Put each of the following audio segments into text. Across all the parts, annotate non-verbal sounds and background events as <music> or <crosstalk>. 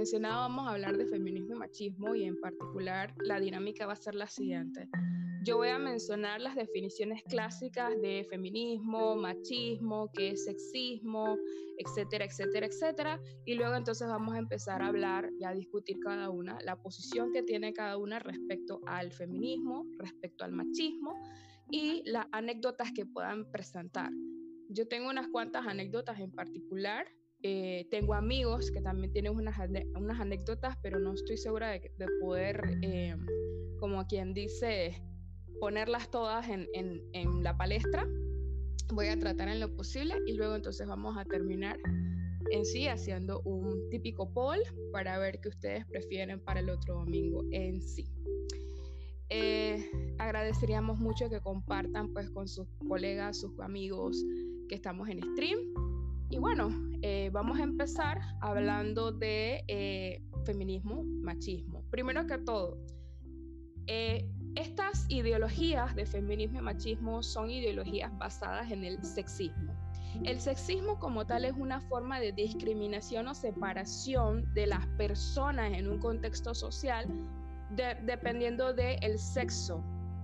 mencionaba, vamos a hablar de feminismo y machismo y en particular la dinámica va a ser la siguiente. Yo voy a mencionar las definiciones clásicas de feminismo, machismo, qué es sexismo, etcétera, etcétera, etcétera. Y luego entonces vamos a empezar a hablar y a discutir cada una, la posición que tiene cada una respecto al feminismo, respecto al machismo y las anécdotas que puedan presentar. Yo tengo unas cuantas anécdotas en particular. Eh, tengo amigos que también tienen unas, unas anécdotas, pero no estoy segura de, poder, eh, como quien dice, ponerlas todas en, en, la palestra. Voy a tratar en lo posible y luego entonces vamos a terminar en sí haciendo un típico poll para ver qué ustedes prefieren para el otro domingo en sí. Eh, agradeceríamos mucho que compartan pues con sus colegas, sus amigos que estamos en stream. Y bueno, eh, vamos a empezar hablando de eh, feminismo, machismo. Primero que todo, estas ideologías de feminismo y machismo son ideologías basadas en el sexismo. El sexismo como tal es una forma de discriminación o separación de las personas en un contexto social dependiendo del sexo.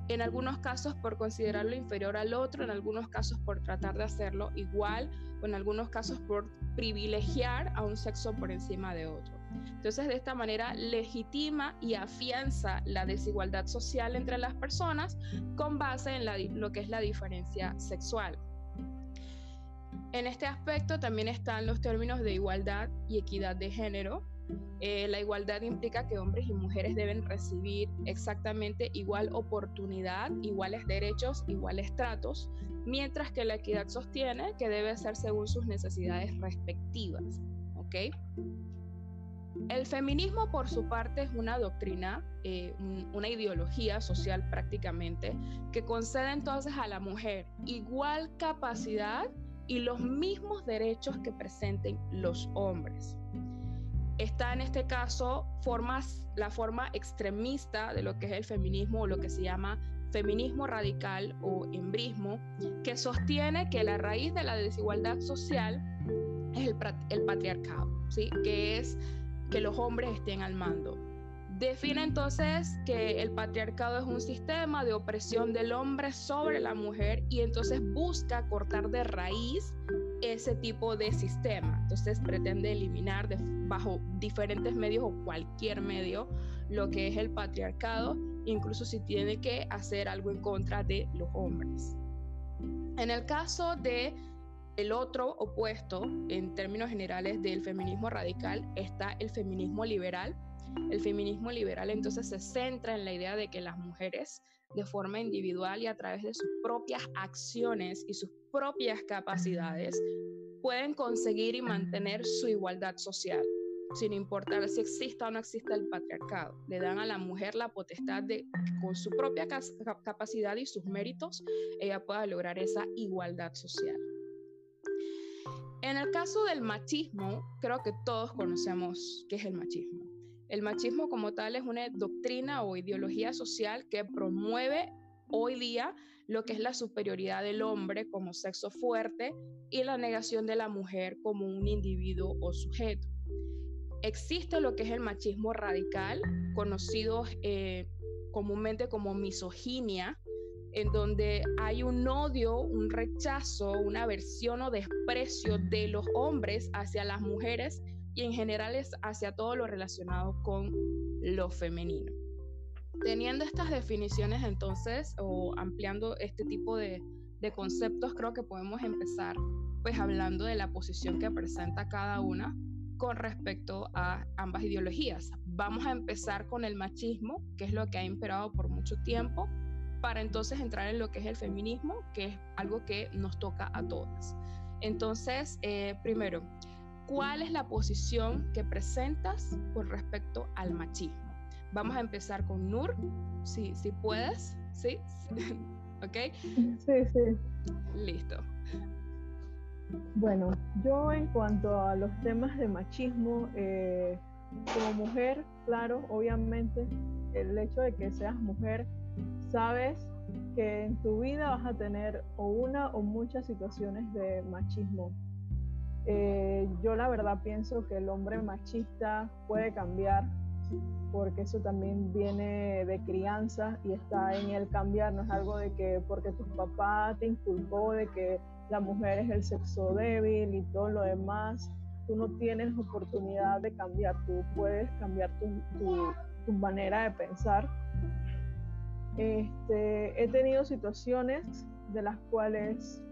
En algunos casos por considerarlo inferior al otro, en algunos casos por tratar de hacerlo igual, o en algunos casos por privilegiar a un sexo por encima de otro. Entonces, de esta manera legitima y afianza la desigualdad social entre las personas con base en lo que es la diferencia sexual. En este aspecto también están los términos de igualdad y equidad de género. Eh, la igualdad implica que hombres y mujeres deben recibir exactamente igual oportunidad, iguales derechos, iguales tratos, mientras que la equidad sostiene que debe ser según sus necesidades respectivas. ¿ok?, el feminismo, por su parte, es una doctrina, eh, una ideología social prácticamente, que concede entonces a la mujer igual capacidad y los mismos derechos que presenten los hombres. Está en este caso formas, la forma extremista de lo que es el feminismo o lo que se llama feminismo radical o embrismo, que sostiene que la raíz de la desigualdad social es el, el patriarcado, ¿sí? que es que los hombres estén al mando. Define entonces que el patriarcado es un sistema de opresión del hombre sobre la mujer y entonces busca cortar de raíz ese tipo de sistema. Entonces pretende eliminar bajo diferentes medios o cualquier medio lo que es el patriarcado, incluso si tiene que hacer algo en contra de los hombres. En el caso de el otro opuesto, en términos generales, del feminismo radical está el feminismo liberal. El feminismo liberal entonces se centra en la idea de que las mujeres, de forma individual y a través de sus propias acciones y sus propias capacidades, pueden conseguir y mantener su igualdad social, sin importar si exista o no exista el patriarcado. Le dan a la mujer la potestad de con su propia capacidad y sus méritos, ella pueda lograr esa igualdad social. En el caso del machismo, creo que todos conocemos qué es el machismo. El machismo como tal es una doctrina o ideología social que promueve hoy día lo que es la superioridad del hombre como sexo fuerte y la negación de la mujer como un individuo o sujeto. Existe lo que es el machismo radical, conocido eh, comúnmente como misoginia, en donde hay un odio, un rechazo, una aversión o desprecio de los hombres hacia las mujeres y en general es hacia todo lo relacionado con lo femenino. Teniendo estas definiciones entonces o ampliando este tipo de, conceptos, creo que podemos empezar pues hablando de la posición que presenta cada una con respecto a ambas ideologías. Vamos a empezar con el machismo, que es lo que ha imperado por mucho tiempo para entonces entrar en lo que es el feminismo, que es algo que nos toca a todas. Entonces, eh, primero, ¿cuál es la posición que presentas con respecto al machismo? Vamos a empezar con Nur, si, si puedes, ¿sí? <laughs> ¿Ok? Sí, sí. Listo. Bueno, yo en cuanto a los temas de machismo, eh, como mujer, claro, obviamente, el hecho de que seas mujer sabes que en tu vida vas a tener o una o muchas situaciones de machismo. Eh, yo la verdad pienso que el hombre machista puede cambiar porque eso también viene de crianza y está en el cambiar, no es algo de que porque tu papá te inculcó de que la mujer es el sexo débil y todo lo demás, tú no tienes oportunidad de cambiar, tú puedes cambiar tu, manera de pensar. Este, he tenido situaciones de las cuales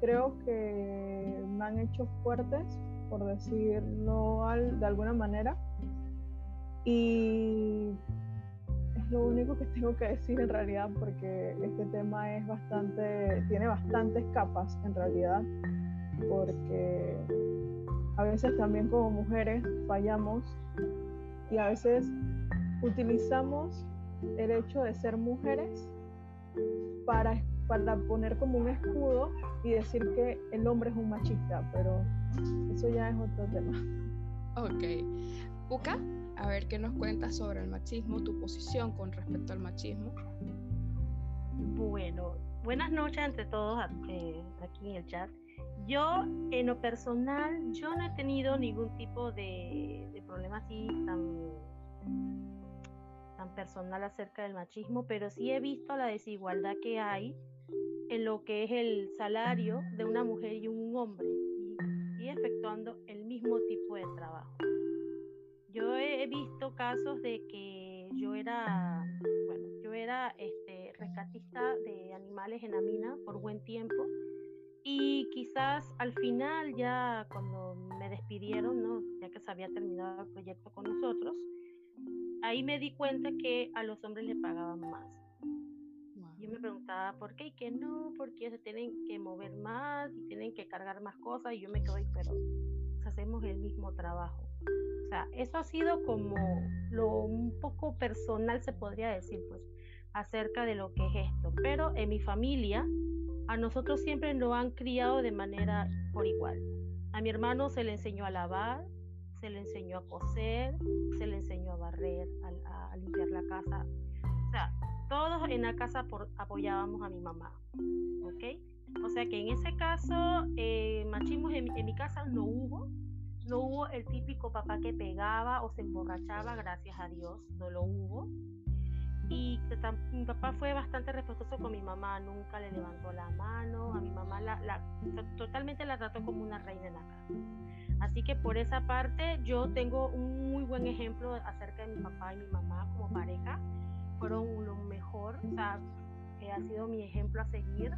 creo que me han hecho fuertes, por decirlo de alguna manera, y es lo único que tengo que decir en realidad porque este tema es bastante, tiene bastantes capas en realidad, porque a veces también como mujeres fallamos y a veces utilizamos el hecho de ser mujeres para, para poner como un escudo y decir que el hombre es un machista, pero eso ya es otro tema. Ok. ¿Uka? A ver qué nos cuentas sobre el machismo, tu posición con respecto al machismo. Bueno, buenas noches entre todos eh, aquí en el chat. Yo, en lo personal, yo no he tenido ningún tipo de, de problema así tan, tan personal acerca del machismo, pero sí he visto la desigualdad que hay en lo que es el salario de una mujer y un hombre y efectuando el mismo tipo de trabajo. Yo he visto casos de que yo era, bueno, yo era este, rescatista de animales en la mina por buen tiempo y quizás al final ya cuando me despidieron, ¿no? ya que se había terminado el proyecto con nosotros, ahí me di cuenta que a los hombres le pagaban más. Yo me preguntaba por qué y que no, porque se tienen que mover más y tienen que cargar más cosas y yo me quedo, pero hacemos el mismo trabajo. O sea, eso ha sido como lo un poco personal, se podría decir, pues, acerca de lo que es esto. Pero en mi familia, a nosotros siempre lo han criado de manera por igual. A mi hermano se le enseñó a lavar, se le enseñó a coser, se le enseñó a barrer, a, limpiar la casa. O sea, todos en la casa apoyábamos a mi mamá. ¿Ok? O sea que en ese caso, eh, machismo en mi casa no hubo, no hubo el típico papá que pegaba o se emborrachaba, gracias a Dios, no lo hubo. Y mi papá fue bastante respetuoso con mi mamá, nunca le levantó la mano, a mi mamá la, totalmente la trató como una reina en la casa. Así que por esa parte yo tengo un muy buen ejemplo acerca de mi papá y mi mamá como pareja. Fueron lo mejor, o sea, que ha sido mi ejemplo a seguir.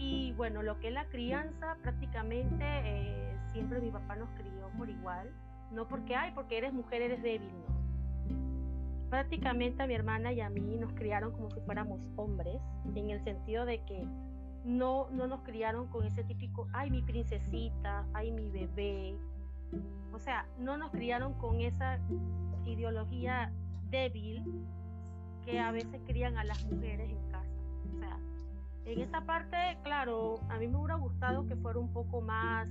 Y bueno, lo que es la crianza, prácticamente eh, siempre mi papá nos crió por igual, no porque, ay, porque eres mujer, eres débil, no. Prácticamente a mi hermana y a mí nos criaron como si fuéramos hombres, en el sentido de que no, no nos criaron con ese típico, ay, mi princesita, ay, mi bebé. O sea, no nos criaron con esa ideología débil que a veces crían a las mujeres en en esa parte, claro, a mí me hubiera gustado que fuera un poco más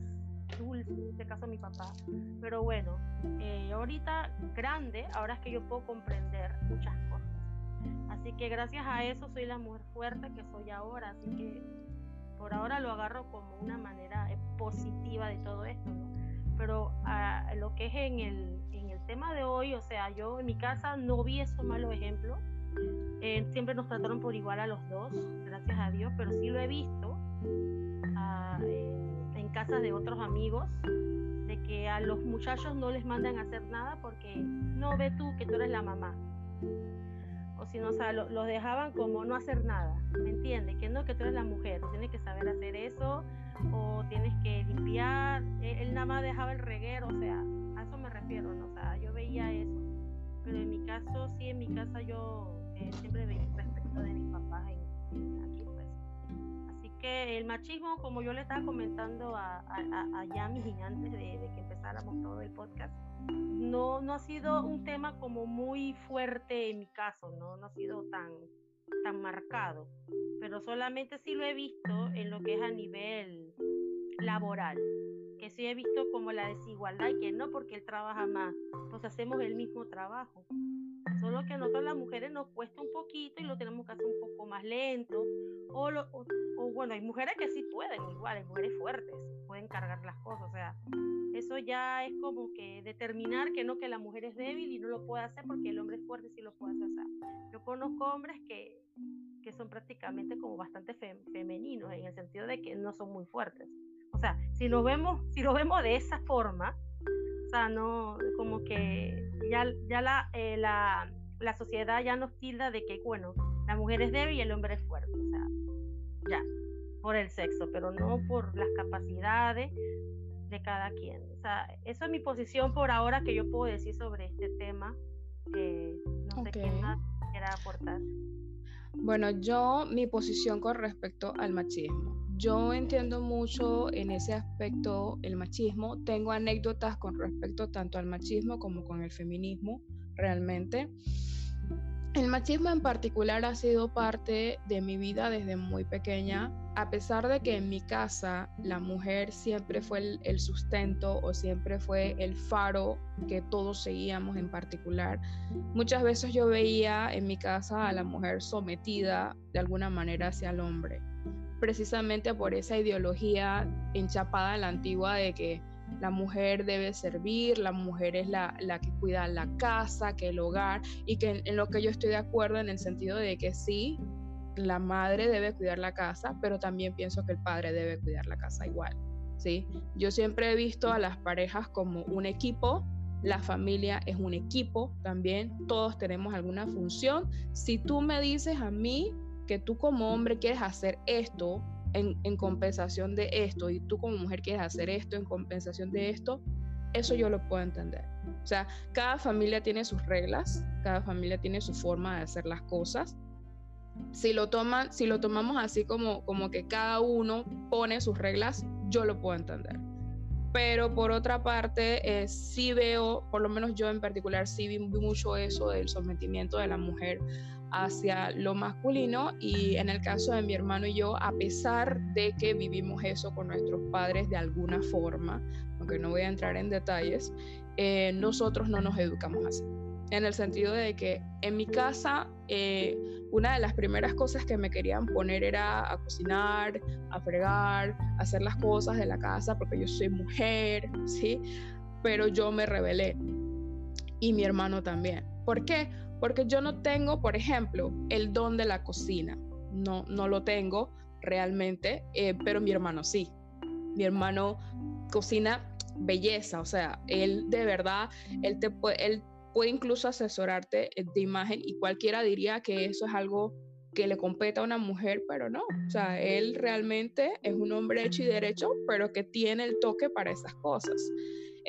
dulce, en este caso mi papá. Pero bueno, eh, ahorita grande, ahora es que yo puedo comprender muchas cosas. Así que gracias a eso soy la mujer fuerte que soy ahora. Así que por ahora lo agarro como una manera eh, positiva de todo esto, Pero a ah, lo que es en el, en el tema de hoy, o sea, yo en mi casa no vi esos malos ejemplos. Eh, siempre nos trataron por igual a los dos, gracias a Dios, pero sí lo he visto. Ah, casas de otros amigos de que a los muchachos no les mandan a hacer nada porque no ve tú que tú eres la mamá. O si no, o sea, los dejaban como no hacer nada, ¿me entiendes? Que no, que tú eres la mujer, tienes que saber hacer eso o tienes que limpiar. Él, nada más dejaba el reguero, o sea, a eso me refiero, ¿no? O sea, yo veía eso. Pero en mi caso, sí, en mi casa yo eh, siempre veía respecto de mis papás en, aquí que el machismo, como yo le estaba comentando a, a, a Yami antes de, que empezáramos todo el podcast, no, no ha sido un tema como muy fuerte en mi caso, no, no ha sido tan, tan marcado, pero solamente sí lo he visto en lo que es a nivel laboral, que sí he visto como la desigualdad y que no porque él trabaja más, pues hacemos el mismo trabajo. Solo que a nosotros las mujeres nos cuesta un poquito y lo tenemos que hacer un poco más lento o, o bueno, hay mujeres que sí pueden, igual, hay mujeres fuertes, pueden cargar las cosas, o sea, eso ya es como que determinar que no, que la mujer es débil y no lo puede hacer porque el hombre es fuerte sí lo puede hacer. yo conozco hombres que, que son prácticamente como bastante femeninos en el sentido de que no son muy fuertes. O sea, si lo vemos, si lo vemos de esa forma, o sea, no, como que ya, ya la, eh, la, la sociedad ya nos tilda de que, bueno, la mujer es débil y el hombre es fuerte, o sea, ya, por el sexo, pero no por las capacidades de cada quien. O sea, esa es mi posición por ahora que yo puedo decir sobre este tema. Eh, no sé quién más quiera aportar. Bueno, yo mi posición con respecto al machismo. Yo entiendo mucho en ese aspecto el machismo. Tengo anécdotas con respecto tanto al machismo como con el feminismo, realmente. El machismo en particular ha sido parte de mi vida desde muy pequeña, a pesar de que en mi casa la mujer siempre fue el, sustento o siempre fue el faro que todos seguíamos en particular. Muchas veces yo veía en mi casa a la mujer sometida de alguna manera hacia el hombre, precisamente por esa ideología enchapada en la antigua de que la mujer debe servir, la mujer es la, que cuida la casa, que el hogar, y que en, lo que yo estoy de acuerdo en el sentido de que sí, la madre debe cuidar la casa, pero también pienso que el padre debe cuidar la casa igual. ¿sí? Yo siempre he visto a las parejas como un equipo, la familia es un equipo también, todos tenemos alguna función. Si tú me dices a mí que tú como hombre quieres hacer esto, en, compensación de esto y tú como mujer quieres hacer esto en compensación de esto, eso yo lo puedo entender. O sea, cada familia tiene sus reglas, cada familia tiene su forma de hacer las cosas. Si lo toman, si lo tomamos así como, como que cada uno pone sus reglas, yo lo puedo entender. Pero por otra parte, eh, sí veo, por lo menos yo en particular, sí vi mucho eso del sometimiento de la mujer hacia lo masculino y en el caso de mi hermano y yo, a pesar de que vivimos eso con nuestros padres de alguna forma, aunque no voy a entrar en detalles, eh, nosotros no nos educamos así. En el sentido de que en mi casa, eh, una de las primeras cosas que me querían poner era a cocinar, a fregar, a hacer las cosas de la casa, porque yo soy mujer, ¿sí? Pero yo me rebelé. Y mi hermano también. ¿Por qué? Porque yo no tengo, por ejemplo, el don de la cocina. No, no lo tengo realmente, eh, pero mi hermano sí. Mi hermano cocina belleza, o sea, él de verdad, él, te puede, él puede incluso asesorarte de imagen y cualquiera diría que eso es algo que le compete a una mujer, pero no. O sea, él realmente es un hombre hecho y derecho, pero que tiene el toque para esas cosas.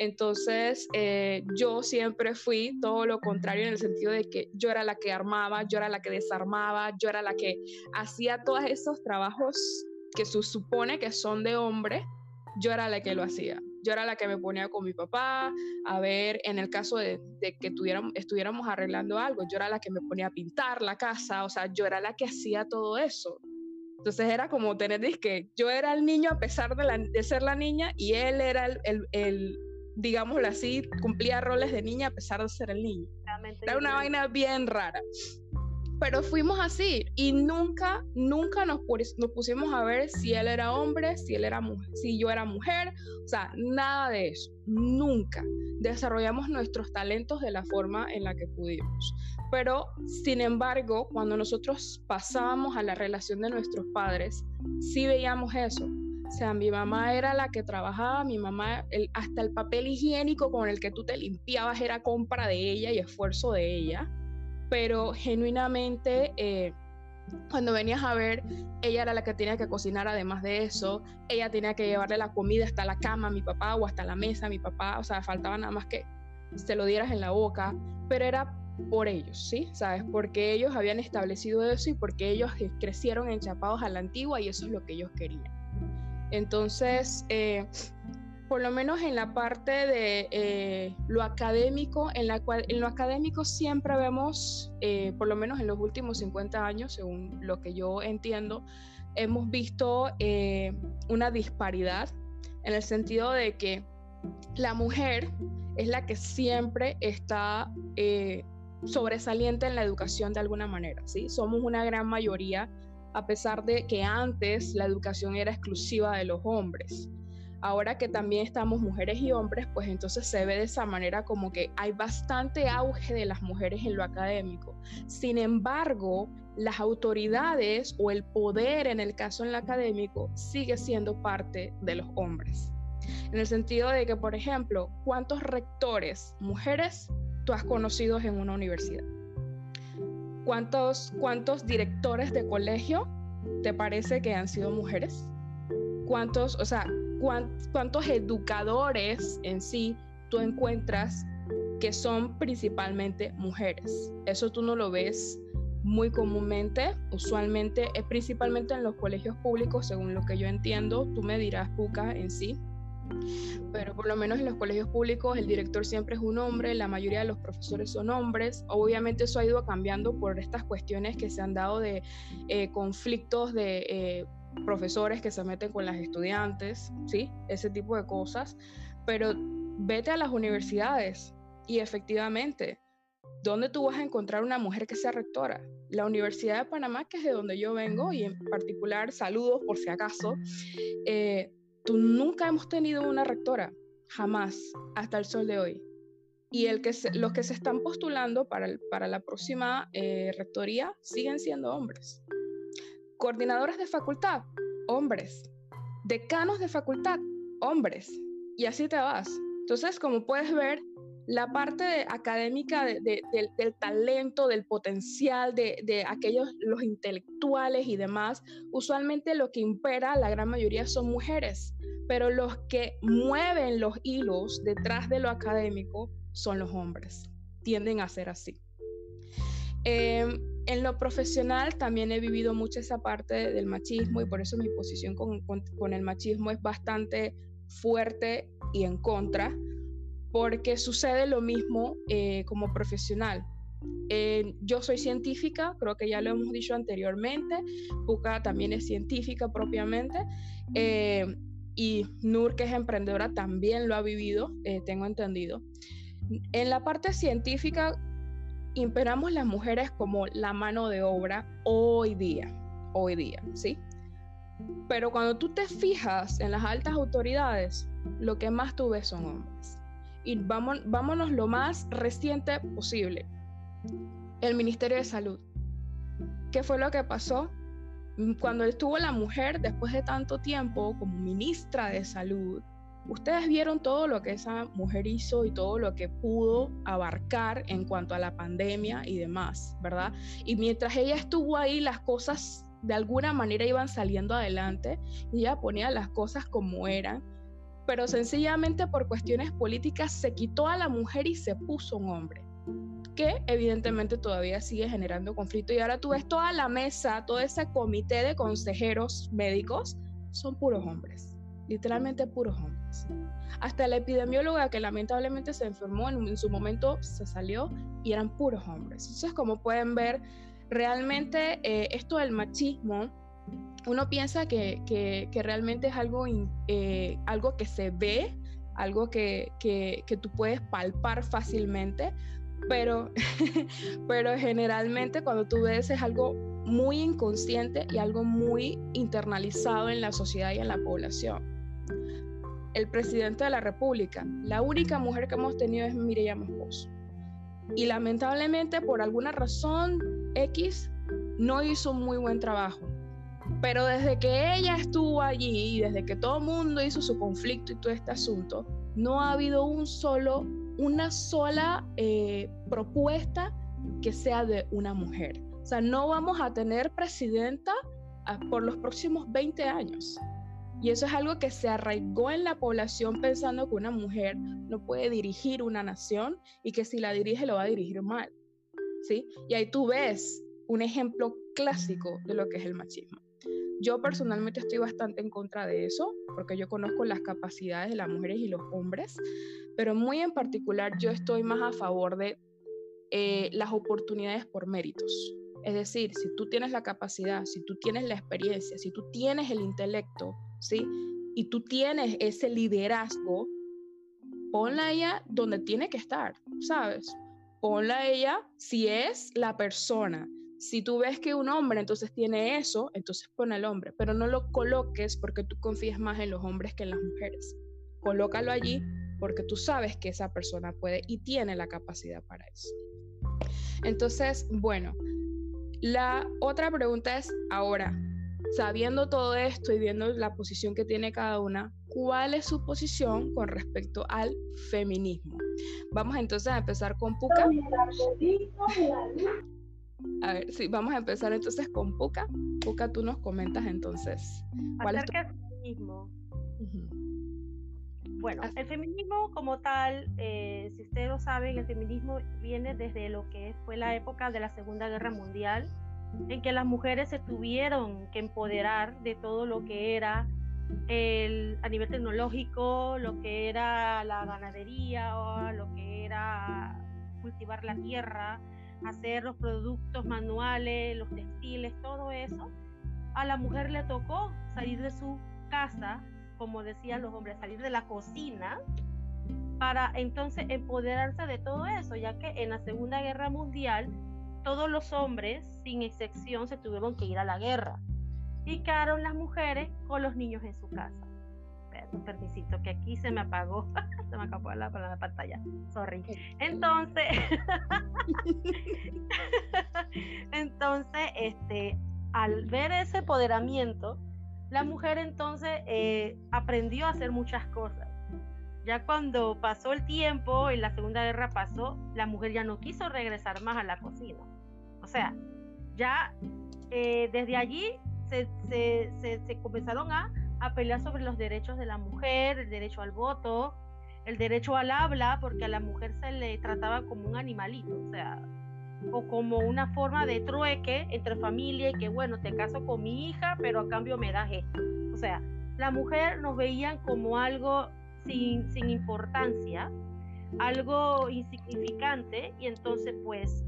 Entonces, eh, yo siempre fui todo lo contrario en el sentido de que yo era la que armaba, yo era la que desarmaba, yo era la que hacía todos esos trabajos que se supone que son de hombre, yo era la que lo hacía. Yo era la que me ponía con mi papá a ver, en el caso de, que estuviéramos arreglando algo, yo era la que me ponía a pintar la casa, o sea, yo era la que hacía todo eso. Entonces era como tener, que yo era el niño a pesar de, ser la niña y él era el, digámoslo así, cumplía roles de niña a pesar de ser el niño. Era una vaina bien rara. Pero fuimos así y nunca, nunca nos, nos pusimos a ver si él era hombre, si él era mujer, si yo era mujer, o sea, nada de eso, nunca. Desarrollamos nuestros talentos de la forma en la que pudimos. Pero, sin embargo, cuando nosotros pasábamos a la relación de nuestros padres, sí veíamos eso o sea, mi mamá era la que trabajaba, mi mamá, hasta el papel higiénico con el que tú te limpiabas era compra de ella y esfuerzo de ella, pero genuinamente eh, cuando venías a ver, ella era la que tenía que cocinar además de eso, ella tenía que llevarle la comida hasta la cama a mi papá o hasta la mesa a mi papá, o sea, faltaba nada más que se lo dieras en la boca, pero era por ellos, ¿sí? ¿Sabes? Porque ellos habían establecido eso y porque ellos crecieron enchapados a la antigua y eso es lo que ellos querían. Entonces, eh, por lo menos en la parte de eh, lo académico, en, lo académico siempre vemos, eh, por lo menos en los últimos 50 años, según lo que yo entiendo, hemos visto una disparidad en el sentido de que la mujer es la que siempre está sobresaliente en la educación de alguna manera, ¿sí? Somos una gran mayoría a pesar de que antes la educación era exclusiva de los hombres. Ahora que también estamos mujeres y hombres, pues entonces se ve de esa manera como que hay bastante auge de las mujeres en lo académico. Sin embargo, las autoridades o el poder en el caso en lo académico sigue siendo parte de los hombres. En el sentido de que, por ejemplo, ¿cuántos rectores mujeres tú has conocido en una universidad? ¿Cuántos, cuántos directores de colegio te parece que han sido mujeres? ¿Cuántos, o sea, cuántos educadores en sí tú encuentras que son principalmente mujeres? Eso tú no lo ves muy comúnmente, usualmente, es principalmente en los colegios públicos, según lo que yo entiendo. Tú me dirás, Puca, en sí, pero por lo menos en los colegios públicos el director siempre es un hombre, la mayoría de los profesores son hombres. Obviamente eso ha ido cambiando por estas cuestiones que se han dado de eh, conflictos de eh, profesores que se meten con las estudiantes, ¿sí? Ese tipo de cosas. Pero vete a las universidades y efectivamente, ¿dónde tú vas a encontrar una mujer que sea rectora? La Universidad de Panamá, que es de donde yo vengo, y en particular, saludos por si acaso, eh, Tú nunca hemos tenido una rectora, jamás, hasta el sol de hoy. Y los que se están postulando para, la próxima eh, rectoría siguen siendo hombres. Coordinadores de facultad, hombres. Decanos de facultad, hombres. Y así te vas. Entonces, como puedes ver, la parte académica del, talento, del potencial, de, aquellos, los intelectuales y demás, usualmente lo que impera, la gran mayoría son mujeres, pero los que mueven los hilos detrás de lo académico son los hombres, tienden a ser así. Em, en lo profesional también he vivido mucho esa parte del machismo y por eso mi posición con el machismo es bastante fuerte y en contra porque sucede lo mismo eh, como profesional. Eh, yo soy científica, creo que ya lo hemos dicho anteriormente, Puka también es científica propiamente, eh, y Nur, que es emprendedora, también lo ha vivido, tengo entendido. En la parte científica, imperamos las mujeres como la mano de obra hoy día, hoy día, ¿sí? Pero cuando tú te fijas en las altas autoridades, lo que más tú ves son hombres y vámonos lo más reciente posible. El Ministerio de Salud. ¿Qué fue lo que pasó? Cuando estuvo la mujer después de tanto tiempo como ministra de Salud, ustedes vieron todo lo que esa mujer hizo y todo lo que pudo abarcar en cuanto a la pandemia y demás, ¿verdad? Y mientras ella estuvo ahí, las cosas de alguna manera iban saliendo adelante y ella ponía las cosas como eran pero sencillamente por cuestiones políticas se quitó a la mujer y se puso un hombre, que evidentemente todavía sigue generando conflicto. Y ahora tú ves toda la mesa, todo ese comité de consejeros médicos, son puros hombres, literalmente puros hombres. Hasta la epidemióloga que lamentablemente se enfermó en, su momento se salió y eran puros hombres. Entonces, como pueden ver, realmente eh, esto del machismo uno piensa que, que, realmente es algo, eh, algo que se ve, algo que, que, tú puedes palpar fácilmente, pero, <laughs> pero generalmente cuando tú ves es algo muy inconsciente y algo muy internalizado en la sociedad y en la población. El presidente de la República, la única mujer que hemos tenido es Mireya Moscoso. Y lamentablemente por alguna razón X no hizo muy buen trabajo pero desde que ella estuvo allí y desde que todo el mundo hizo su conflicto y todo este asunto, no ha habido un solo, una sola eh, propuesta que sea de una mujer. O sea, no vamos a tener presidenta ah, por los próximos 20 años. Y eso es algo que se arraigó en la población pensando que una mujer no puede dirigir una nación y que si la dirige lo va a dirigir mal. ¿sí? Y ahí tú ves un ejemplo clásico de lo que es el machismo. Yo personalmente estoy bastante en contra de eso, porque yo conozco las capacidades de las mujeres y los hombres, pero muy en particular yo estoy más a favor de eh, las oportunidades por méritos. Es decir, si tú tienes la capacidad, si tú tienes la experiencia, si tú tienes el intelecto, ¿sí? Y tú tienes ese liderazgo, ponla ella donde tiene que estar, ¿sabes? Ponla ella si es la persona Si tú ves que un hombre entonces tiene eso, entonces pon al hombre, pero no lo coloques porque tú confías más en los hombres que en las mujeres. Colócalo allí porque tú sabes que esa persona puede y tiene la capacidad para eso. Entonces, bueno, la otra pregunta es ahora, sabiendo todo esto y viendo la posición que tiene cada una, ¿cuál es su posición con respecto al feminismo? Vamos entonces a empezar con Puka. A ver, sí, vamos a empezar entonces con Puka. Puka, tú nos comentas entonces. ¿Cuál es tu... feminismo. Bueno, el feminismo como tal, eh, si ustedes lo saben, el feminismo viene desde lo que fue la época de la Segunda Guerra Mundial, en que las mujeres se tuvieron que empoderar de todo lo que era el, a nivel tecnológico, lo que era la ganadería, o lo que era cultivar la tierra, hacer los productos manuales, los textiles, todo eso. A la mujer le tocó salir de su casa como decían los hombres, salir de la cocina para entonces empoderarse de todo eso, ya que en la Segunda Guerra Mundial todos los hombres, sin excepción, se tuvieron que ir a la guerra y quedaron las mujeres con los niños en su casa. Un permisito, que aquí se me apagó, <laughs> se me acabó la, la pantalla, sorry. Entonces, <laughs> entonces, este, al ver ese empoderamiento, la mujer entonces eh, aprendió a hacer muchas cosas. Ya cuando pasó el tiempo y la Segunda Guerra pasó, la mujer ya no quiso regresar más a la cocina. O sea, ya eh, desde allí se, comenzaron a, a, pelear sobre los derechos de la mujer, el derecho al voto, el derecho al habla, porque a la mujer se le trataba como un animalito. O sea, o como una forma de trueque entre familia y que bueno, te caso con mi hija, pero a cambio me das esto. O sea, la mujer nos veían como algo sin, sin importancia, algo insignificante y entonces pues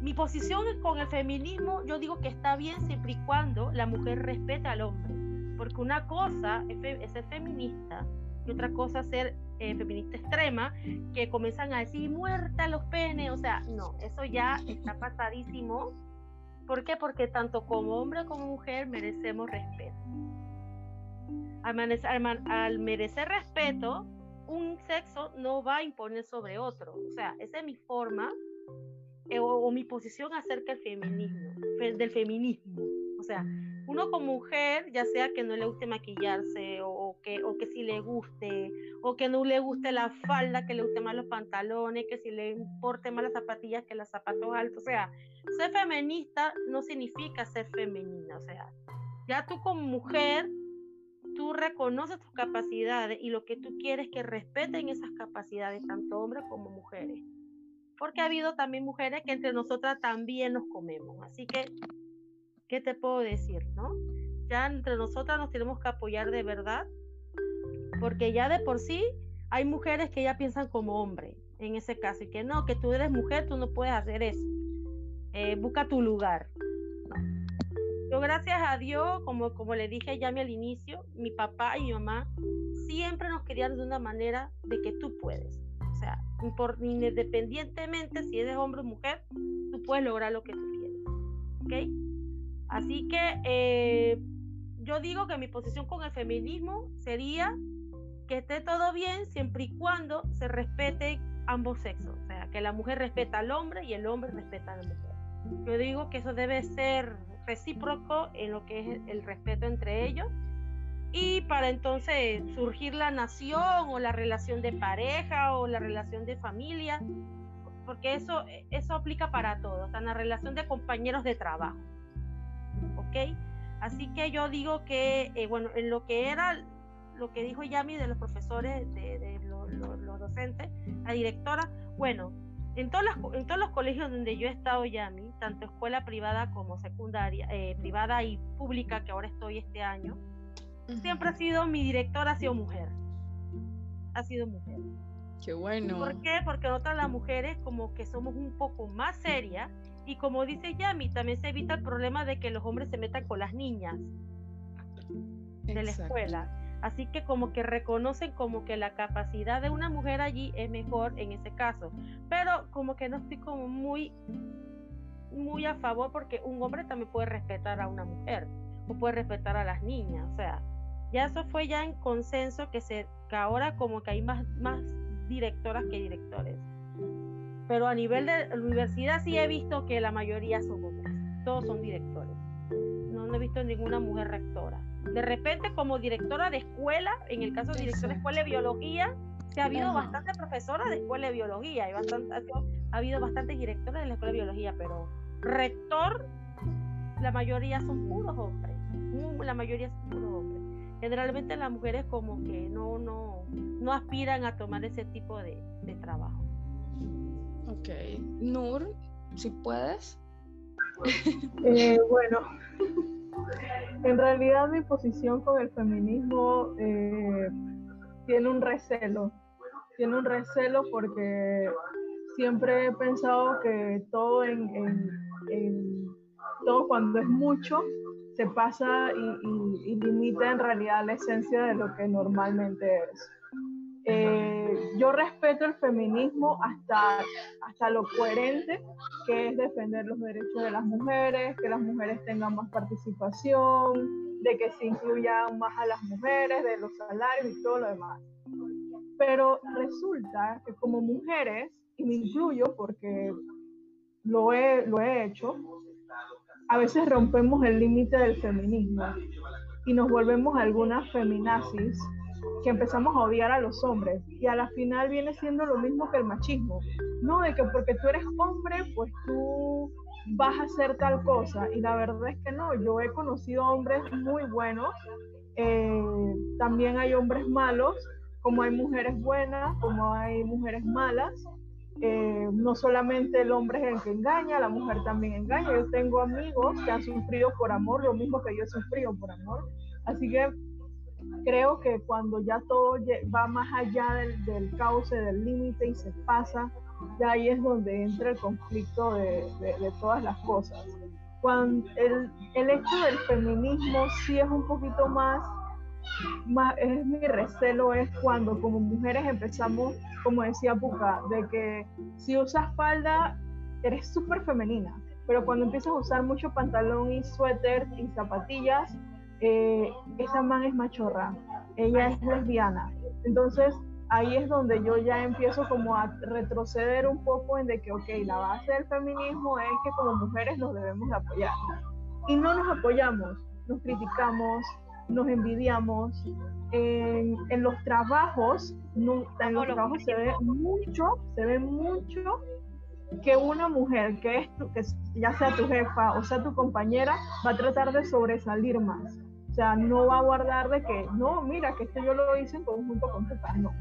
mi posición con el feminismo, yo digo que está bien siempre y cuando la mujer respeta al hombre, porque una cosa es, ser feminista y otra cosa ser eh, feminista extrema que comienzan a decir muerta los penes, o sea, no, eso ya está pasadísimo. ¿Por qué? Porque tanto como hombre como mujer merecemos respeto. Al, merecer respeto, un sexo no va a imponer sobre otro. O sea, esa es mi forma eh, o, mi posición acerca del feminismo, del feminismo. O sea, uno como mujer, ya sea que no le guste maquillarse o, que, o que si le guste, o que no le guste la falda, que le guste más los pantalones, que si le importe más las zapatillas que los zapatos altos. O sea, ser feminista no significa ser femenina. O sea, ya tú como mujer, tú reconoces tus capacidades y lo que tú quieres que respeten esas capacidades, tanto hombres como mujeres. Porque ha habido también mujeres que entre nosotras también nos comemos. Así que ¿qué te puedo decir, no? Ya entre nosotras nos tenemos que apoyar de verdad, porque ya de por sí hay mujeres que ya piensan como hombre en ese caso, y que no, que tú eres mujer, tú no puedes hacer eso. Eh, busca tu lugar. Yo gracias a Dios, como, como le dije ya al inicio, mi papá y mi mamá siempre nos querían de una manera de que tú puedes. O sea, independientemente si eres hombre o mujer, tú puedes lograr lo que tú quieres. ¿Ok? Así que eh, yo digo que mi posición con el feminismo sería que esté todo bien siempre y cuando se respete ambos sexos, o sea, que la mujer respeta al hombre y el hombre respeta a la mujer. Yo digo que eso debe ser recíproco en lo que es el respeto entre ellos y para entonces surgir la nación o la relación de pareja o la relación de familia, porque eso, eso aplica para todos, hasta en la relación de compañeros de trabajo. ¿Ok? Así que yo digo que, eh, bueno, en lo que era, lo que dijo Yami de los profesores, de, los docentes, la directora, bueno, en todos, los, en todos los colegios donde yo he estado, Yami, tanto escuela privada como secundaria, eh, privada y pública, que ahora estoy este año, siempre ha sido, mi directora ha sido mujer. Ha sido mujer. Qué bueno. ¿Por qué? Porque nosotras las mujeres como que somos un poco más serias y como dice Yami, también se evita el problema de que los hombres se metan con las niñas de la escuela. Así que como que reconocen como que la capacidad de una mujer allí es mejor en ese caso. Pero como que no estoy como muy muy a favor porque un hombre también puede respetar a una mujer o puede respetar a las niñas. O sea, ya eso fue ya en consenso que, se, que ahora como que hay más, más directoras que directores. Pero a nivel de universidad sí he visto que la mayoría son hombres, todos son directores. No, no he visto ninguna mujer rectora. De repente como directora de escuela, en el caso de directora de escuela de biología, se ha habido bastante profesoras de escuela de biología, hay bastante, ha, habido bastantes directores de la escuela de biología, pero rector, la mayoría son puros hombres. La mayoría son puros hombres. Generalmente las mujeres como que no, no, no aspiran a tomar ese tipo de, de trabajo. Ok. Nur, si puedes. Eh, bueno, <laughs> en realidad mi posición con el feminismo eh, tiene un recelo. Tiene un recelo porque siempre he pensado que todo en, todo cuando es mucho se pasa y, limita en realidad la esencia de lo que normalmente es. Eh, yo respeto el feminismo hasta, hasta lo coherente, que es defender los derechos de las mujeres, que las mujeres tengan más participación, de que se incluyan más a las mujeres, de los salarios y todo lo demás. Pero resulta que como mujeres, y me incluyo porque lo he, lo he hecho, a veces rompemos el límite del feminismo y nos volvemos algunas feminazis que empezamos a odiar a los hombres y a la final viene siendo lo mismo que el machismo. No, de que porque tú eres hombre, pues tú vas a hacer tal cosa. Y la verdad es que no, yo he conocido hombres muy buenos, eh, también hay hombres malos, como hay mujeres buenas, como hay mujeres malas. Eh, no solamente el hombre es el que engaña, la mujer también engaña. Yo tengo amigos que han sufrido por amor, lo mismo que yo he sufrido por amor. Así que creo que cuando ya todo va más allá del, del cauce, del límite y se pasa, ya ahí es donde entra el conflicto de, de, todas las cosas. Cuando el, el, hecho del feminismo sí es un poquito más, más, es mi recelo, es cuando como mujeres empezamos, como decía Puka, de que si usas falda, eres súper femenina, pero cuando empiezas a usar mucho pantalón y suéter y zapatillas, eh, esa man es machorra, ella es lesbiana. Entonces, ahí es donde yo ya empiezo como a retroceder un poco en de que, ok, la base del feminismo es que como mujeres nos debemos de apoyar. Y no nos apoyamos, nos criticamos, nos envidiamos. En, en los trabajos, no, en los trabajos se ve mucho, se ve mucho que una mujer que es que ya sea tu jefa o sea tu compañera va a tratar de sobresalir más sea, no va a guardar de que, no, mira, que esto yo lo hice en conjunto con tu no.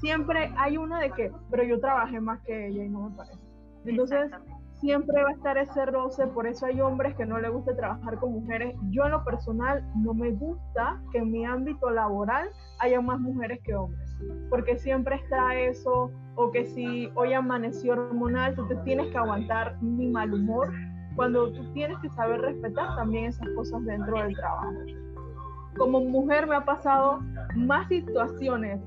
Siempre hay una de que, pero yo trabajé más que ella y no me parece. Entonces, siempre va a estar ese roce, por eso hay hombres que no les gusta trabajar con mujeres. Yo en lo personal no me gusta que en mi ámbito laboral haya más mujeres que hombres, porque siempre está eso, o que si hoy amaneció hormonal, tú te tienes que aguantar mi mal humor, cuando tú tienes que saber respetar también esas cosas dentro del trabajo como mujer me ha pasado más situaciones,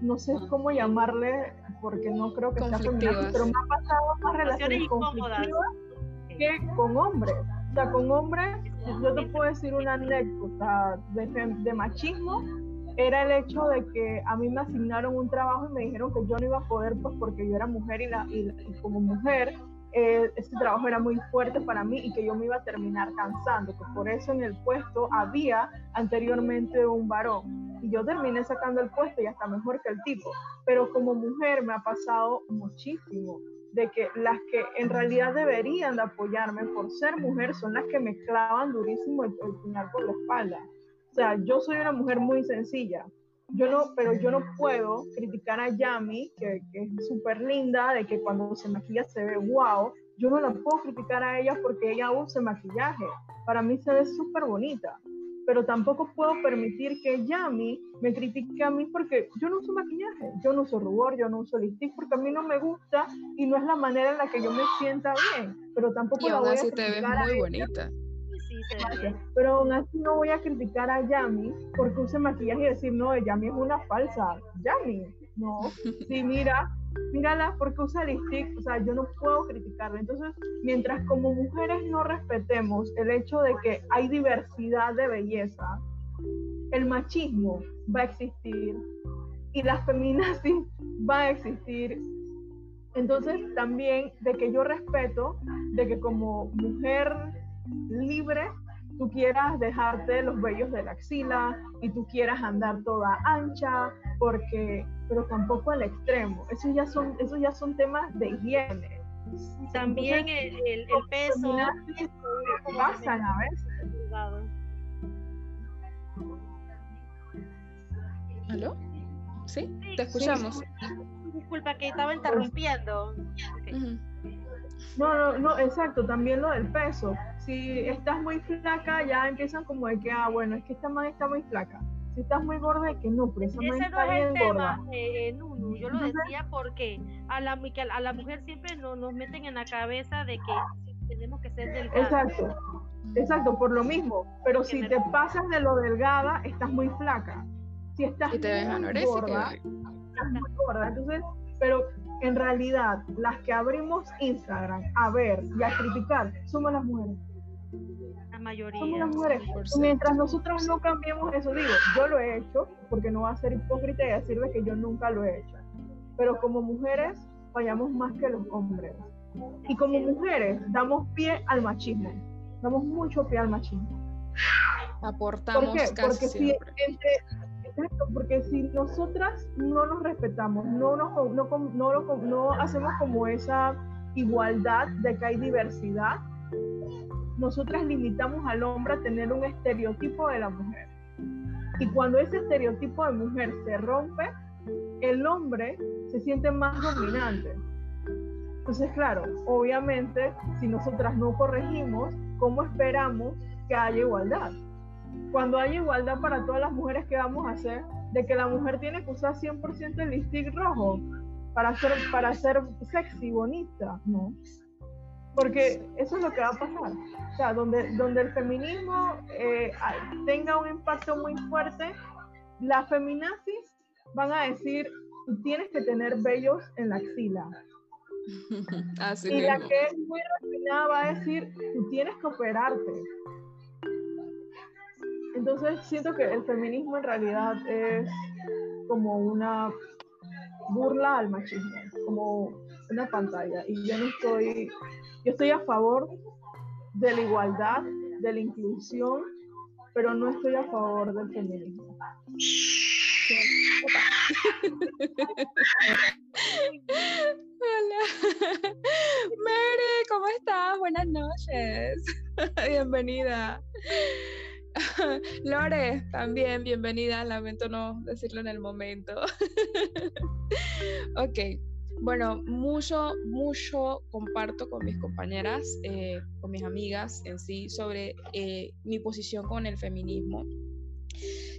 no sé cómo llamarle, porque no creo que sea feminazi, pero me ha pasado más relaciones conflictivas que con hombres. O sea, con hombres, yo te puedo decir una anécdota de, de machismo, era el hecho de que a mí me asignaron un trabajo y me dijeron que yo no iba a poder, pues porque yo era mujer y, la, y como mujer eh, este trabajo era muy fuerte para mí y que yo me iba a terminar cansando, que por eso en el puesto había anteriormente un varón y yo terminé sacando el puesto y hasta mejor que el tipo, pero como mujer me ha pasado muchísimo de que las que en realidad deberían de apoyarme por ser mujer son las que me clavan durísimo el, el puñal por la espalda. O sea, yo soy una mujer muy sencilla, yo no, pero yo no puedo criticar a Yami, que, es súper linda, de que cuando se maquilla se ve wow. Yo no la puedo criticar a ella porque ella usa maquillaje. Para mí se ve súper bonita. Pero tampoco puedo permitir que Yami me critique a mí porque yo no uso maquillaje, yo no uso rubor, yo no uso lipstick porque a mí no me gusta y no es la manera en la que yo me sienta bien. Pero tampoco la voy a criticar te ves muy bonita pero aún así no voy a criticar a Yami porque use maquillaje y decir, no, Yami es una falsa. Yami, no. <laughs> Sí, mira, mírala porque usa lipstick, o sea, yo no puedo criticarla. Entonces, mientras como mujeres no respetemos el hecho de que hay diversidad de belleza, el machismo va a existir y la feminazis <laughs> va a existir. Entonces, también de que yo respeto, de que como mujer libre, tú quieras dejarte los vellos de la axila y tú quieras andar toda ancha, porque, pero tampoco al extremo. Esos ya son, esos ya son temas de higiene. También el, el, peso. Pasan a veces. ¿Aló? ¿Sí? Te escuchamos. Disculpa que estaba interrumpiendo. No, no, no, exacto, también lo del peso. Si estás muy flaca, ya empiezan como de que, ah, bueno, es que esta man está muy flaca. Si estás muy gorda, es que no, pero esa man está bien gorda. Eh, Yo lo decía porque a la, a la mujer siempre nos, nos meten en la cabeza de que tenemos que ser delgadas. Exacto, exacto, por lo mismo. Pero si te pasas de lo delgada, estás muy flaca. Si estás te muy gorda, estás muy gorda. Entonces, pero en realidad las que abrimos Instagram a ver y a criticar somos las mujeres. La mayoría. Somos las mujeres. Mientras nosotras no cambiemos eso, digo, yo lo he hecho, porque no va a ser hipócrita y decirle que yo nunca lo he hecho. Pero como mujeres fallamos más que los hombres. Y como mujeres damos pie al machismo. Damos mucho pie al machismo. Aportamos ¿Por qué? Porque si entre, porque si nosotras no nos respetamos, no, nos, no, no, no hacemos como esa igualdad de que hay diversidad, nosotras limitamos al hombre a tener un estereotipo de la mujer. Y cuando ese estereotipo de mujer se rompe, el hombre se siente más dominante. Entonces, claro, obviamente, si nosotras no corregimos, ¿cómo esperamos que haya igualdad? cuando hay igualdad para todas las mujeres, ¿qué vamos a hacer? De que la mujer tiene que usar 100% el lipstick rojo para ser, para ser sexy, bonita, ¿no? Porque eso es lo que va a pasar. O sea, donde, donde el feminismo eh, tenga un impacto muy fuerte, las feminazis van a decir, tienes que tener vellos en la axila. <laughs> y la que es muy refinada va a decir, tú tienes que operarte. Entonces siento que el feminismo en realidad es como una burla al machismo, como una pantalla. Y yo no estoy, yo estoy a favor de la igualdad, de la inclusión, pero no estoy a favor del feminismo. Hola. Mary, ¿cómo estás? Buenas noches. <laughs> Bienvenida. <laughs> Lore, también bienvenida. Lamento no decirlo en el momento. <laughs> ok, bueno, mucho, mucho comparto con mis compañeras, eh, con mis amigas en sí, sobre eh, mi posición con el feminismo.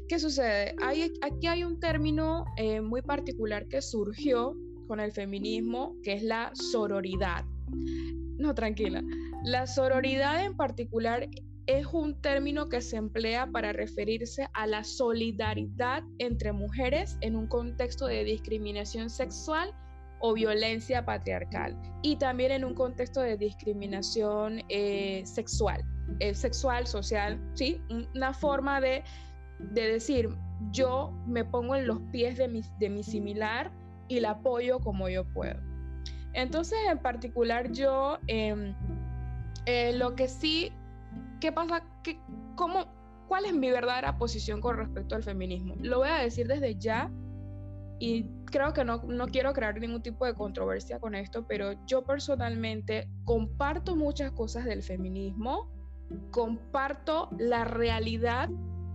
¿Qué sucede? Hay, aquí hay un término eh, muy particular que surgió con el feminismo, que es la sororidad. No, tranquila. La sororidad en particular es un término que se emplea para referirse a la solidaridad entre mujeres en un contexto de discriminación sexual o violencia patriarcal y también en un contexto de discriminación eh, sexual, eh, sexual, social, ¿sí? Una forma de, decir, yo me pongo en los pies de mi, de mi similar y la apoyo como yo puedo. Entonces, en particular, yo em, eh, lo que sí ¿qué pasa? ¿Qué, cómo, ¿Cuál es mi verdadera posición con respecto al feminismo? Lo voy a decir desde ya y creo que no, no quiero crear ningún tipo de controversia con esto, pero yo personalmente comparto muchas cosas del feminismo, comparto la realidad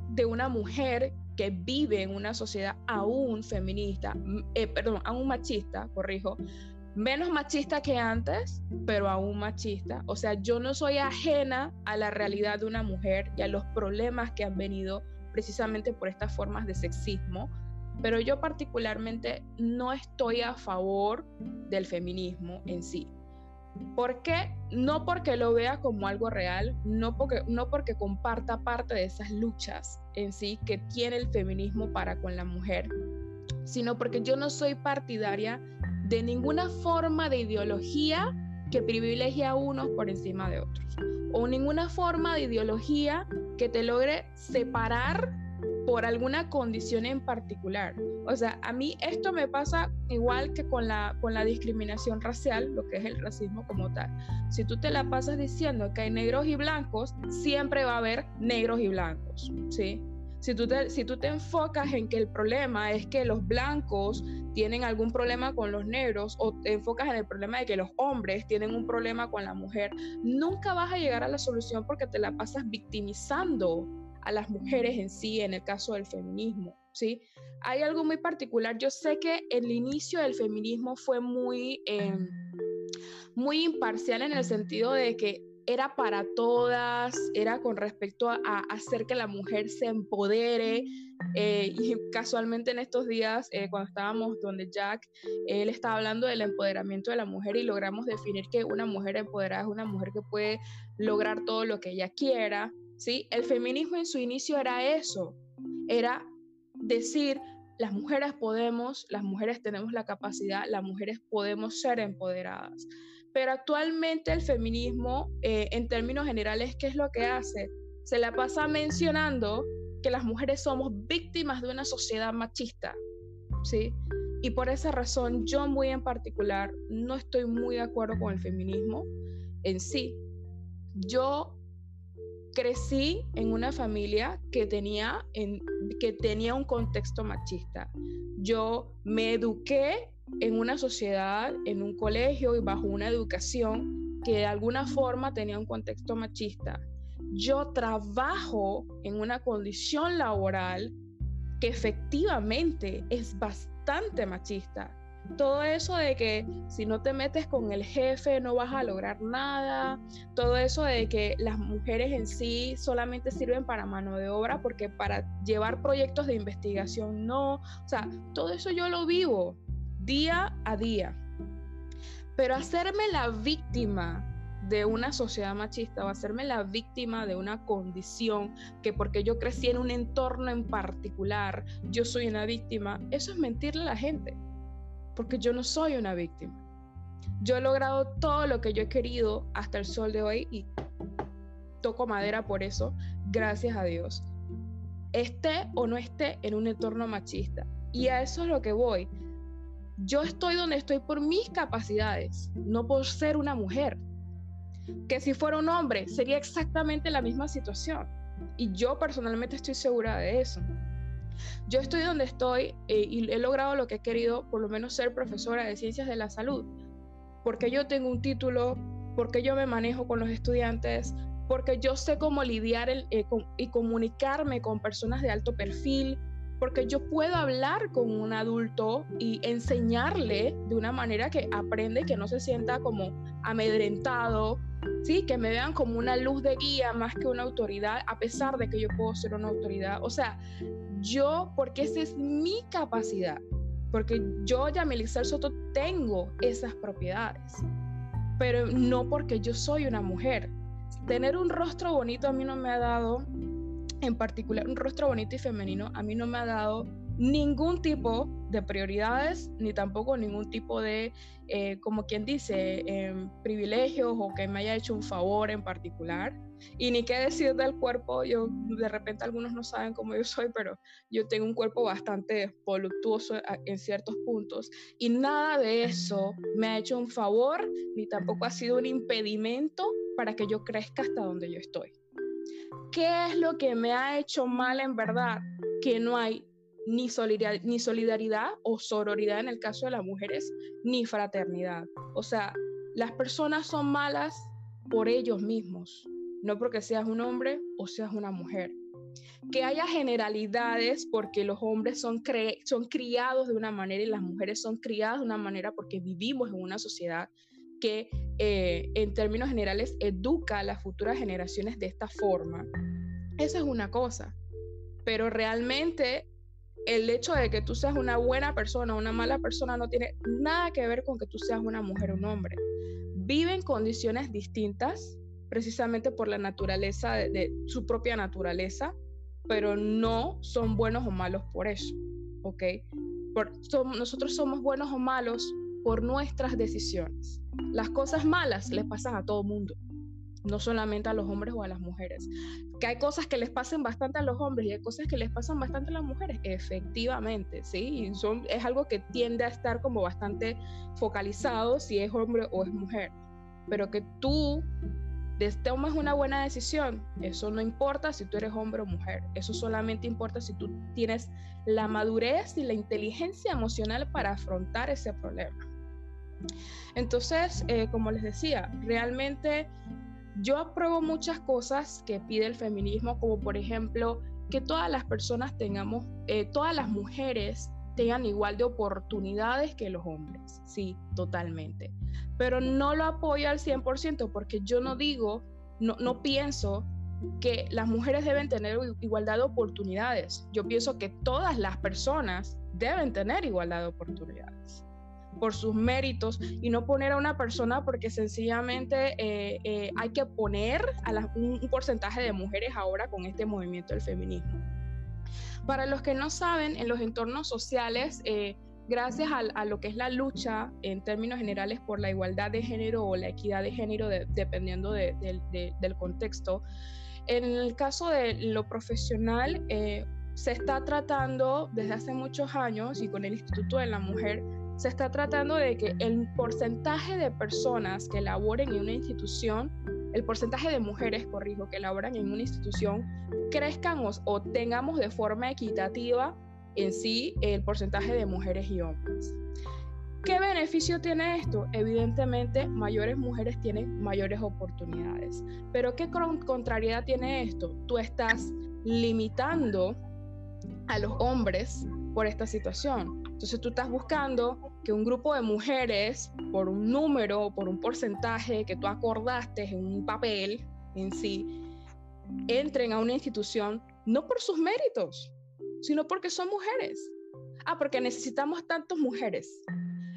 de una mujer que vive en una sociedad aún feminista, eh, perdón, aún machista, corrijo, menos machista que antes, pero aún machista. O sea, yo no soy ajena a la realidad de una mujer y a los problemas que han venido precisamente por estas formas de sexismo, pero yo particularmente no estoy a favor del feminismo en sí. ¿Por qué? No porque lo vea como algo real, no porque, no porque comparta parte de esas luchas en sí que tiene el feminismo para con la mujer, sino porque yo no soy partidaria de ninguna forma de ideología que privilegie a unos por encima de otros, o ninguna forma de ideología que te logre separar por alguna condición en particular. O sea, a mí esto me pasa igual que con la, con la discriminación racial, lo que es el racismo como tal. Si tú te la pasas diciendo que hay negros y blancos, siempre va a haber negros y blancos, ¿sí? Si tú, te, si tú te enfocas en que el problema es que los blancos tienen algún problema con los negros o te enfocas en el problema de que los hombres tienen un problema con la mujer, nunca vas a llegar a la solución porque te la pasas victimizando a las mujeres en sí, en el caso del feminismo, ¿sí? Hay algo muy particular. Yo sé que el inicio del feminismo fue muy, em, muy imparcial en el sentido de que era para todas, era con respecto a, hacer que la mujer se empodere. Eh, y casualmente en estos días, eh, cuando estábamos donde Jack, él estaba hablando del empoderamiento de la mujer y logramos definir que una mujer empoderada es una mujer que puede lograr todo lo que ella quiera. ¿Sí? El feminismo en su inicio era eso, era decir, las mujeres podemos, las mujeres tenemos la capacidad, las mujeres podemos ser empoderadas. Pero actualmente el feminismo, eh, en términos generales, ¿qué es lo que hace? Se la pasa mencionando que las mujeres somos víctimas de una sociedad machista, ¿sí? Y por esa razón, yo muy en particular no estoy muy de acuerdo con el feminismo en sí. Yo crecí en una familia que tenía, en, que tenía un contexto machista. Yo me eduqué en una sociedad, en un colegio y bajo una educación que de alguna forma tenía un contexto machista. Yo trabajo en una condición laboral que efectivamente es bastante machista. Todo eso de que si no te metes con el jefe no vas a lograr nada, todo eso de que las mujeres en sí solamente sirven para mano de obra porque para llevar proyectos de investigación no, o sea, todo eso yo lo vivo, día a día. Pero hacerme la víctima de una sociedad machista o hacerme la víctima de una condición que porque yo crecí en un entorno en particular, yo soy una víctima, eso es mentirle a la gente, porque yo no soy una víctima. Yo he logrado todo lo que yo he querido hasta el sol de hoy y toco madera por eso, gracias a Dios. Esté o no esté en un entorno machista. Y a eso es lo que voy yo estoy donde estoy por mis capacidades, no por ser una mujer. Que si fuera un hombre sería exactamente la misma situación. Y yo personalmente estoy segura de eso. Yo estoy donde estoy eh, y he logrado lo que he querido, por lo menos ser profesora de ciencias de la salud, porque yo tengo un título, porque yo me manejo con los estudiantes, porque yo sé cómo lidiar eh, y comunicarme con personas de alto perfil, porque yo puedo hablar con un adulto y enseñarle de una manera que aprende, que no se sienta como amedrentado, ¿sí? que me vean como una luz de guía más que una autoridad, a pesar de que yo puedo ser una autoridad. O sea, yo, porque esa es mi capacidad, porque yo, Yamilixer Soto, tengo esas propiedades, pero no porque yo soy una mujer. Tener un rostro bonito a mí no me ha dado en particular un rostro bonito y femenino, a mí no me ha dado ningún tipo de prioridades, ni tampoco ningún tipo de, eh, como quien dice, em, privilegios o que me haya hecho un favor en particular. Y ni qué decir del cuerpo, yo de repente algunos no saben cómo yo soy, pero yo tengo un cuerpo bastante voluptuoso en ciertos puntos. Y nada de eso me ha hecho un favor, ni tampoco ha sido un impedimento para que yo crezca hasta donde yo estoy. ¿Qué es lo que me ha hecho mal en verdad? Que no hay ni solidaridad, ni solidaridad o sororidad en el caso de las mujeres, ni fraternidad. O sea, las personas son malas por ellos mismos, no porque seas un hombre o seas una mujer. Que haya generalidades porque los hombres son, son criados de una manera y las mujeres son criadas de una manera porque vivimos en una sociedad que eh, en términos generales educa a las futuras generaciones de esta forma. Esa es una cosa, pero realmente el hecho de que tú seas una buena persona o una mala persona no tiene nada que ver con que tú seas una mujer o un hombre. Viven condiciones distintas precisamente por la naturaleza de, su propia naturaleza, pero no son buenos o malos por eso, ¿ok? nosotros somos buenos o malos por nuestras decisiones. Las cosas malas les pasan a todo mundo, no solamente a los hombres o a las mujeres. Que hay cosas que les pasan bastante a los hombres y hay cosas que les pasan bastante a las mujeres, efectivamente, ¿sí? son, es algo que tiende a estar como bastante focalizado si es hombre o es mujer. Pero que tú tomas una buena decisión, eso no importa si tú eres hombre o mujer, eso solamente importa si tú tienes la madurez y la inteligencia emocional para afrontar ese problema. Entonces, eh, como les decía, realmente yo apruebo muchas cosas que pide el feminismo, como por ejemplo que todas las personas tengamos, eh, todas las mujeres tengan igual de oportunidades que los hombres, sí, totalmente. Pero no lo apoyo al 100% porque yo no digo, no, no pienso que las mujeres deben tener igualdad de oportunidades. Yo pienso que todas las personas deben tener igualdad de oportunidades por sus méritos y no poner a una persona porque sencillamente eh, eh, hay que poner a un, porcentaje de mujeres ahora con este movimiento del feminismo. Para los que no saben, en los entornos sociales, eh, gracias a, lo que es la lucha en términos generales por la igualdad de género o la equidad de género, dependiendo del contexto. En el caso de lo profesional, eh, se está tratando desde hace muchos años y con el Instituto de la Mujer, se está tratando de que el porcentaje de personas que laboren en una institución, el porcentaje de mujeres, corrijo, que laboran en una institución, crezcan o tengamos de forma equitativa en sí el porcentaje de mujeres y hombres. ¿Qué beneficio tiene esto? Evidentemente, mayores mujeres tienen mayores oportunidades. Pero ¿qué contrariedad tiene esto? Tú estás limitando a los hombres por esta situación. Entonces tú estás buscando que un grupo de mujeres, por un número, por un porcentaje que tú acordaste en un papel en sí, entren a una institución no por sus méritos, sino porque son mujeres. Ah, porque necesitamos tantas mujeres.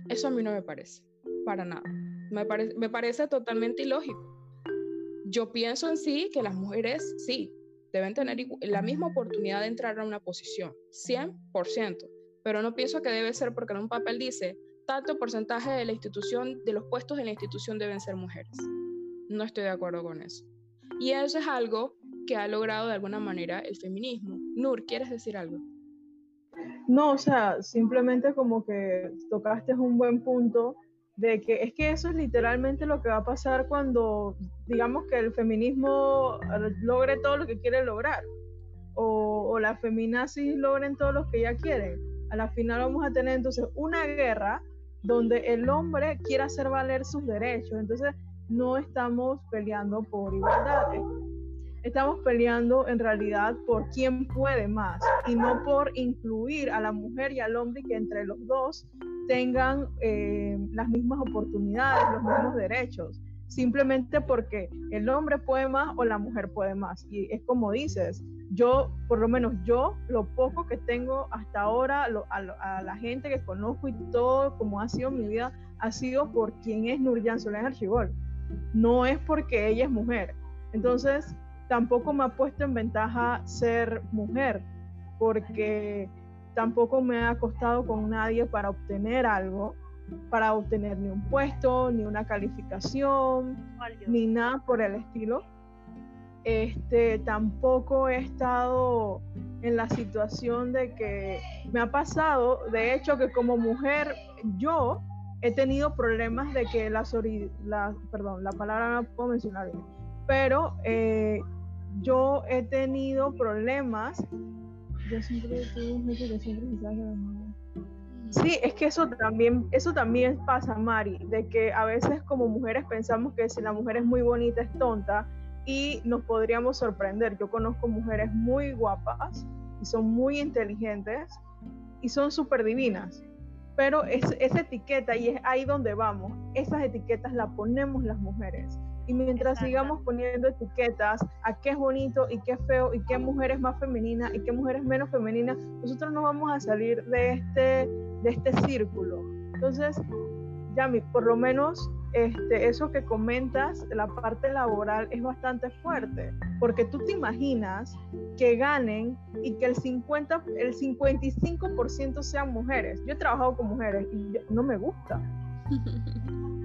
Eso a mí no me parece, para nada. Me, parece, me parece totalmente ilógico. Yo pienso en sí que las mujeres, sí, deben tener la misma oportunidad de entrar a una posición, 100%, pero no pienso que debe ser porque en un papel dice tanto porcentaje de la institución, de los puestos en la institución deben ser mujeres. No estoy de acuerdo con eso. Y eso es algo que ha logrado de alguna manera el feminismo. Nur, ¿quieres decir algo? No, o sea, simplemente como que tocaste un buen punto de que es que eso es literalmente lo que va a pasar cuando digamos que el feminismo logre todo lo que quiere lograr o, o las feminazis logren todo lo que ya quieren. A la final vamos a tener entonces una guerra donde el hombre quiera hacer valer sus derechos. Entonces no estamos peleando por igualdad, estamos peleando en realidad por quién puede más y no por incluir a la mujer y al hombre que entre los dos tengan eh, las mismas oportunidades, los mismos derechos, simplemente porque el hombre puede más o la mujer puede más. Y es como dices, yo, por lo menos yo, lo poco que tengo hasta ahora, a, la gente que conozco y todo como ha sido mi vida, ha sido por quién es Nurjan Solán Archibol. No es porque ella es mujer. Entonces, tampoco me ha puesto en ventaja ser mujer, porque tampoco me ha costado con nadie para obtener algo, para obtener ni un puesto, ni una calificación, ni nada por el estilo. Este, tampoco he estado en la situación de que me ha pasado, de hecho, que como mujer yo he tenido problemas de que la, la perdón, la palabra no puedo mencionar bien, pero eh, yo he tenido problemas. Yo siempre Sí, es que eso también, eso también pasa, Mari, de que a veces como mujeres pensamos que si la mujer es muy bonita es tonta y nos podríamos sorprender. Yo conozco mujeres muy guapas y son muy inteligentes y son súper divinas, pero es, esa etiqueta, y es ahí donde vamos, esas etiquetas las ponemos las mujeres. Y mientras sigamos poniendo etiquetas a qué es bonito y qué es feo y qué mujer es más femenina y qué mujer es menos femenina, nosotros no vamos a salir de este, de este círculo. Entonces, Yami, por lo menos este, eso que comentas, la parte laboral es bastante fuerte, porque tú te imaginas que ganen y que el, 50, el 55% sean mujeres. Yo he trabajado con mujeres y no me gusta <laughs>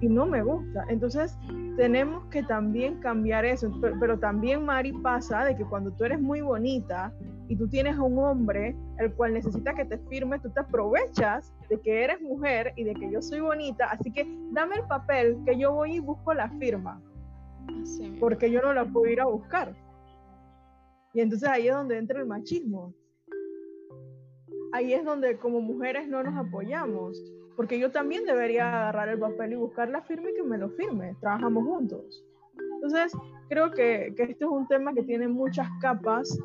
Y no me gusta. Entonces, tenemos que también cambiar eso. Pero, también, Mari, pasa de que cuando tú eres muy bonita y tú tienes a un hombre el cual necesita que te firme, tú te aprovechas de que eres mujer y de que yo soy bonita, así que dame el papel que yo voy y busco la firma. porque yo no la puedo ir a buscar. Y entonces ahí es donde entra el machismo. Ahí es donde como mujeres no nos apoyamos porque yo también debería agarrar el papel y buscar la firma y que me lo firme, trabajamos juntos. Entonces, creo que, que este es un tema que tiene muchas capas.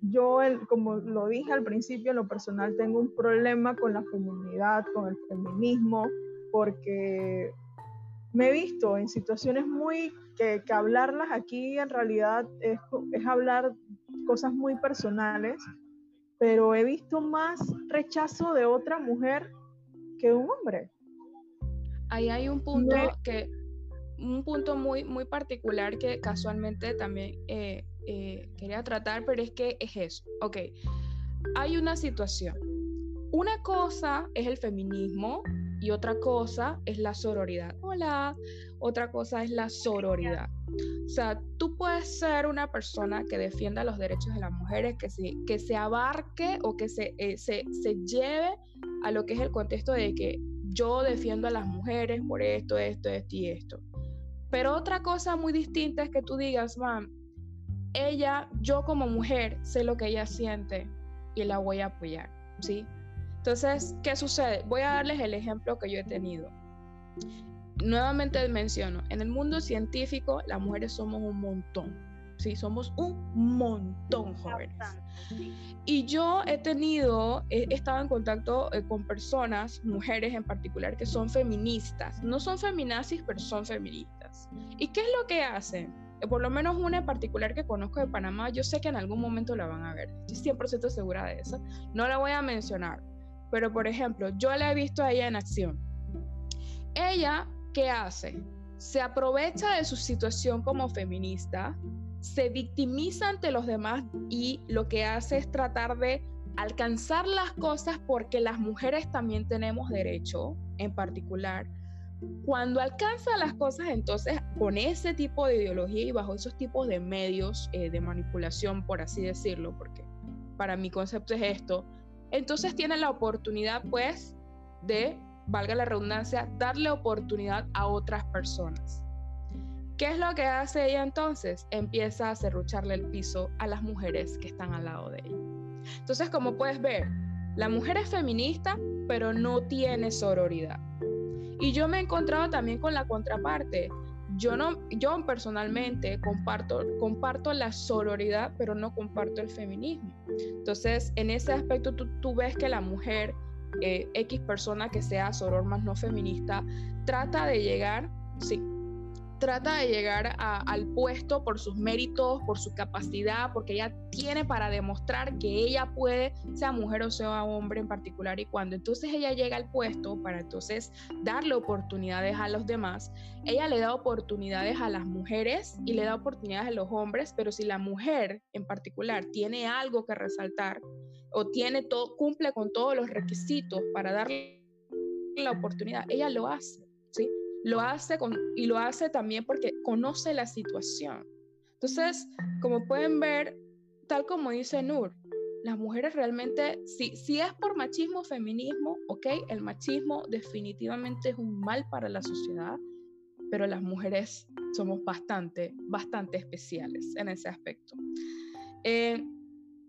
Yo, el, como lo dije al principio, en lo personal tengo un problema con la feminidad, con el feminismo, porque me he visto en situaciones muy que, que hablarlas aquí en realidad es, es hablar cosas muy personales, pero he visto más rechazo de otra mujer que un hombre. Ahí hay un punto que, un punto muy, muy particular que casualmente también eh, eh, quería tratar, pero es que es eso. Ok, hay una situación. Una cosa es el feminismo y otra cosa es la sororidad. Hola, otra cosa es la sororidad. O sea, tú puedes ser una persona que defienda los derechos de las mujeres, que se, que se abarque o que se, eh, se, se lleve a lo que es el contexto de que yo defiendo a las mujeres por esto, esto, esto y esto. Pero otra cosa muy distinta es que tú digas, mam, ella, yo como mujer, sé lo que ella siente y la voy a apoyar, ¿sí? Entonces, ¿qué sucede? Voy a darles el ejemplo que yo he tenido. Nuevamente menciono, en el mundo científico las mujeres somos un montón, ¿sí? Somos un montón jóvenes. Y yo he tenido, he estado en contacto eh, con personas, mujeres en particular, que son feministas. No son feminazis, pero son feministas. ¿Y qué es lo que hacen? Eh, por lo menos una en particular que conozco de Panamá, yo sé que en algún momento la van a ver. Estoy 100% segura de eso. No la voy a mencionar. Pero, por ejemplo, yo la he visto a ella en acción. Ella, ¿qué hace? Se aprovecha de su situación como feminista, se victimiza ante los demás y lo que hace es tratar de alcanzar las cosas porque las mujeres también tenemos derecho en particular. Cuando alcanza las cosas, entonces con ese tipo de ideología y bajo esos tipos de medios eh, de manipulación, por así decirlo, porque para mi concepto es esto, entonces tiene la oportunidad pues de, valga la redundancia, darle oportunidad a otras personas. ¿Qué es lo que hace ella entonces? Empieza a cerrucharle el piso a las mujeres que están al lado de ella. Entonces, como puedes ver, la mujer es feminista, pero no tiene sororidad. Y yo me he encontrado también con la contraparte. Yo no, yo personalmente comparto, comparto la sororidad, pero no comparto el feminismo. Entonces, en ese aspecto tú, tú ves que la mujer, eh, X persona que sea soror más no feminista, trata de llegar, sí, trata de llegar al puesto por sus méritos, por su capacidad, porque ella tiene para demostrar que ella puede, sea mujer o sea hombre en particular, y cuando entonces ella llega al puesto para entonces darle oportunidades a los demás, ella le da oportunidades a las mujeres y le da oportunidades a los hombres, pero si la mujer en particular tiene algo que resaltar o tiene todo, cumple con todos los requisitos para darle la oportunidad, ella lo hace, ¿sí? lo hace con, y lo hace también porque conoce la situación. Entonces, como pueden ver, tal como dice Nur, las mujeres realmente, si, si es por machismo, feminismo, ok, el machismo definitivamente es un mal para la sociedad, pero las mujeres somos bastante, bastante especiales en ese aspecto. Eh,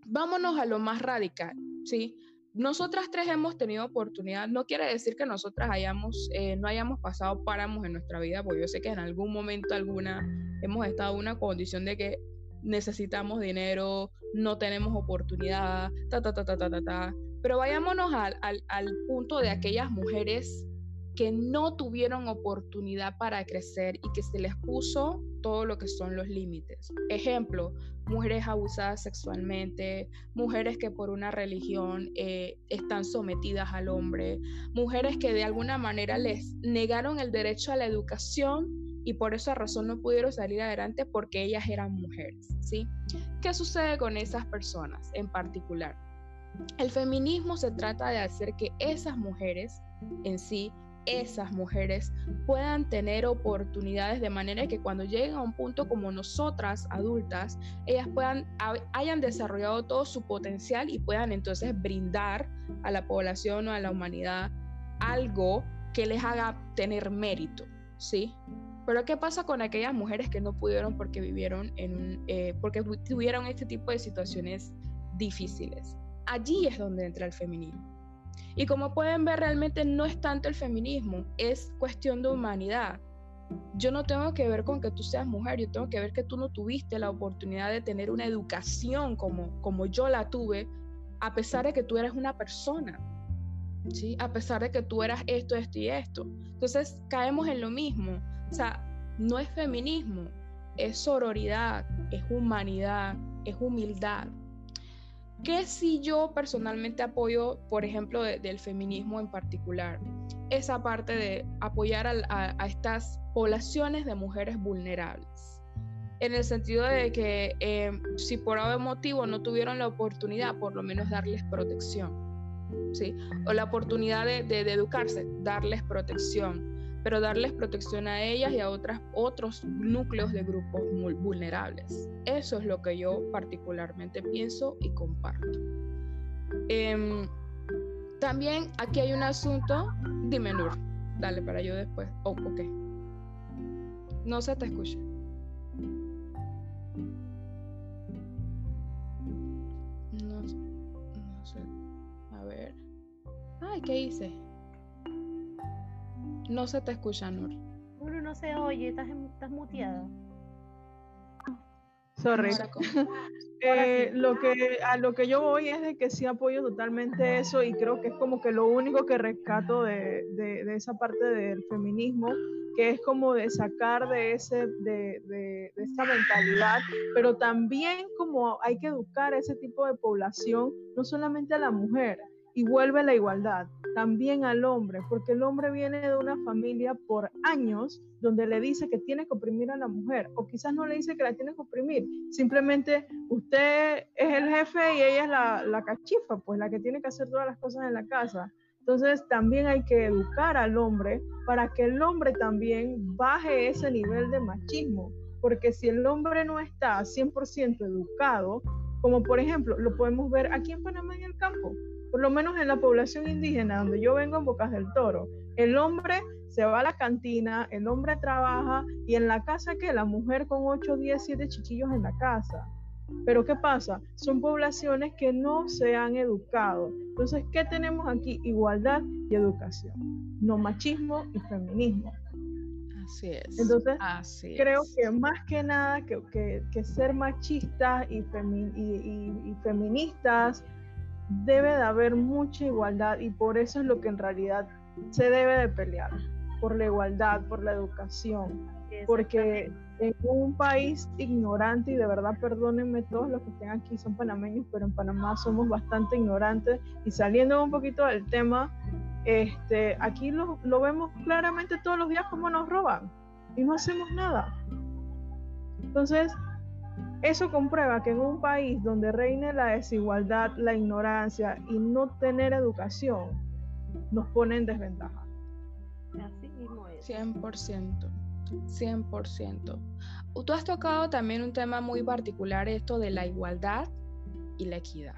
vámonos a lo más radical, ¿sí? nosotras tres hemos tenido oportunidad, no quiere decir que nosotras hayamos, eh, no hayamos pasado páramos en nuestra vida, porque yo sé que en algún momento alguna hemos estado en una condición de que necesitamos dinero, no tenemos oportunidad, ta, ta, ta, ta, ta, ta, ta. Pero vayámonos al, al, al punto de aquellas mujeres que no tuvieron oportunidad para crecer y que se les puso todo lo que son los límites. Ejemplo, mujeres abusadas sexualmente, mujeres que por una religión eh, están sometidas al hombre, mujeres que de alguna manera les negaron el derecho a la educación y por esa razón no pudieron salir adelante porque ellas eran mujeres, ¿sí? ¿Qué sucede con esas personas en particular? El feminismo se trata de hacer que esas mujeres en sí esas mujeres puedan tener oportunidades de manera que cuando lleguen a un punto como nosotras adultas, ellas puedan hayan desarrollado todo su potencial y puedan entonces brindar a la población o a la humanidad algo que les haga tener mérito, ¿sí? Pero ¿qué pasa con aquellas mujeres que no pudieron porque vivieron en, eh, porque tuvieron este tipo de situaciones difíciles? Allí es donde entra el feminismo. Y como pueden ver, realmente no es tanto el feminismo, es cuestión de humanidad. Yo no tengo que ver con que tú seas mujer, yo tengo que ver que tú no tuviste la oportunidad de tener una educación como, como yo la tuve, a pesar de que tú eres una persona, ¿sí? A pesar de que tú eras esto, esto y esto. Entonces caemos en lo mismo. O sea, no es feminismo, es sororidad, es humanidad, es humildad. ¿Qué si yo personalmente apoyo, por ejemplo, del feminismo en particular? Esa parte de apoyar a, estas poblaciones de mujeres vulnerables. En el sentido de que eh, si por algún motivo no tuvieron la oportunidad, por lo menos darles protección. ¿sí? O la oportunidad de, de educarse, darles protección pero darles protección a ellas y a otras, otros núcleos de grupos vulnerables. Eso es lo que yo particularmente pienso y comparto. Em, también aquí hay un asunto, dime Nur, dale para yo después. Oh, ok. No se te escucha. No, no sé. A ver. Ay, ¿qué hice? No se te escucha, Nur. Nur, no se oye, estás, estás muteada. Sorry. <laughs> Eh, lo que, a lo que yo voy es de que sí apoyo totalmente eso y creo que es como que lo único que rescato de, de, esa parte del feminismo, que es como de sacar de, ese, de, de, esa mentalidad, pero también como hay que educar a ese tipo de población, no solamente a la mujer, y vuelve la igualdad también al hombre, porque el hombre viene de una familia por años donde le dice que tiene que oprimir a la mujer, o quizás no le dice que la tiene que oprimir, simplemente usted es el jefe y ella es la, la cachifa, pues la que tiene que hacer todas las cosas en la casa. Entonces también hay que educar al hombre para que el hombre también baje ese nivel de machismo, porque si el hombre no está 100% educado, como por ejemplo lo podemos ver aquí en Panamá en el campo, por lo menos en la población indígena donde yo vengo en Bocas del Toro, el hombre se va a la cantina, el hombre trabaja y en la casa que la mujer con 8, 10, 7 chiquillos en la casa. Pero ¿qué pasa? Son poblaciones que no se han educado. Entonces, ¿qué tenemos aquí? Igualdad y educación, no machismo y feminismo. Así es. Entonces, creo que más que nada que, que, ser machistas y, y, y feministas debe de haber mucha igualdad y por eso es lo que en realidad se debe de pelear, por la igualdad, por la educación, porque en un país ignorante, y de verdad perdónenme todos los que estén aquí, son panameños, pero en Panamá somos bastante ignorantes. Y saliendo un poquito del tema, este, aquí lo, lo vemos claramente todos los días cómo nos roban y no hacemos nada. Entonces, eso comprueba que en un país donde reine la desigualdad, la ignorancia y no tener educación, nos pone en desventaja. Así mismo es. 100%. 100%. Tú has tocado también un tema muy particular, esto de la igualdad y la equidad.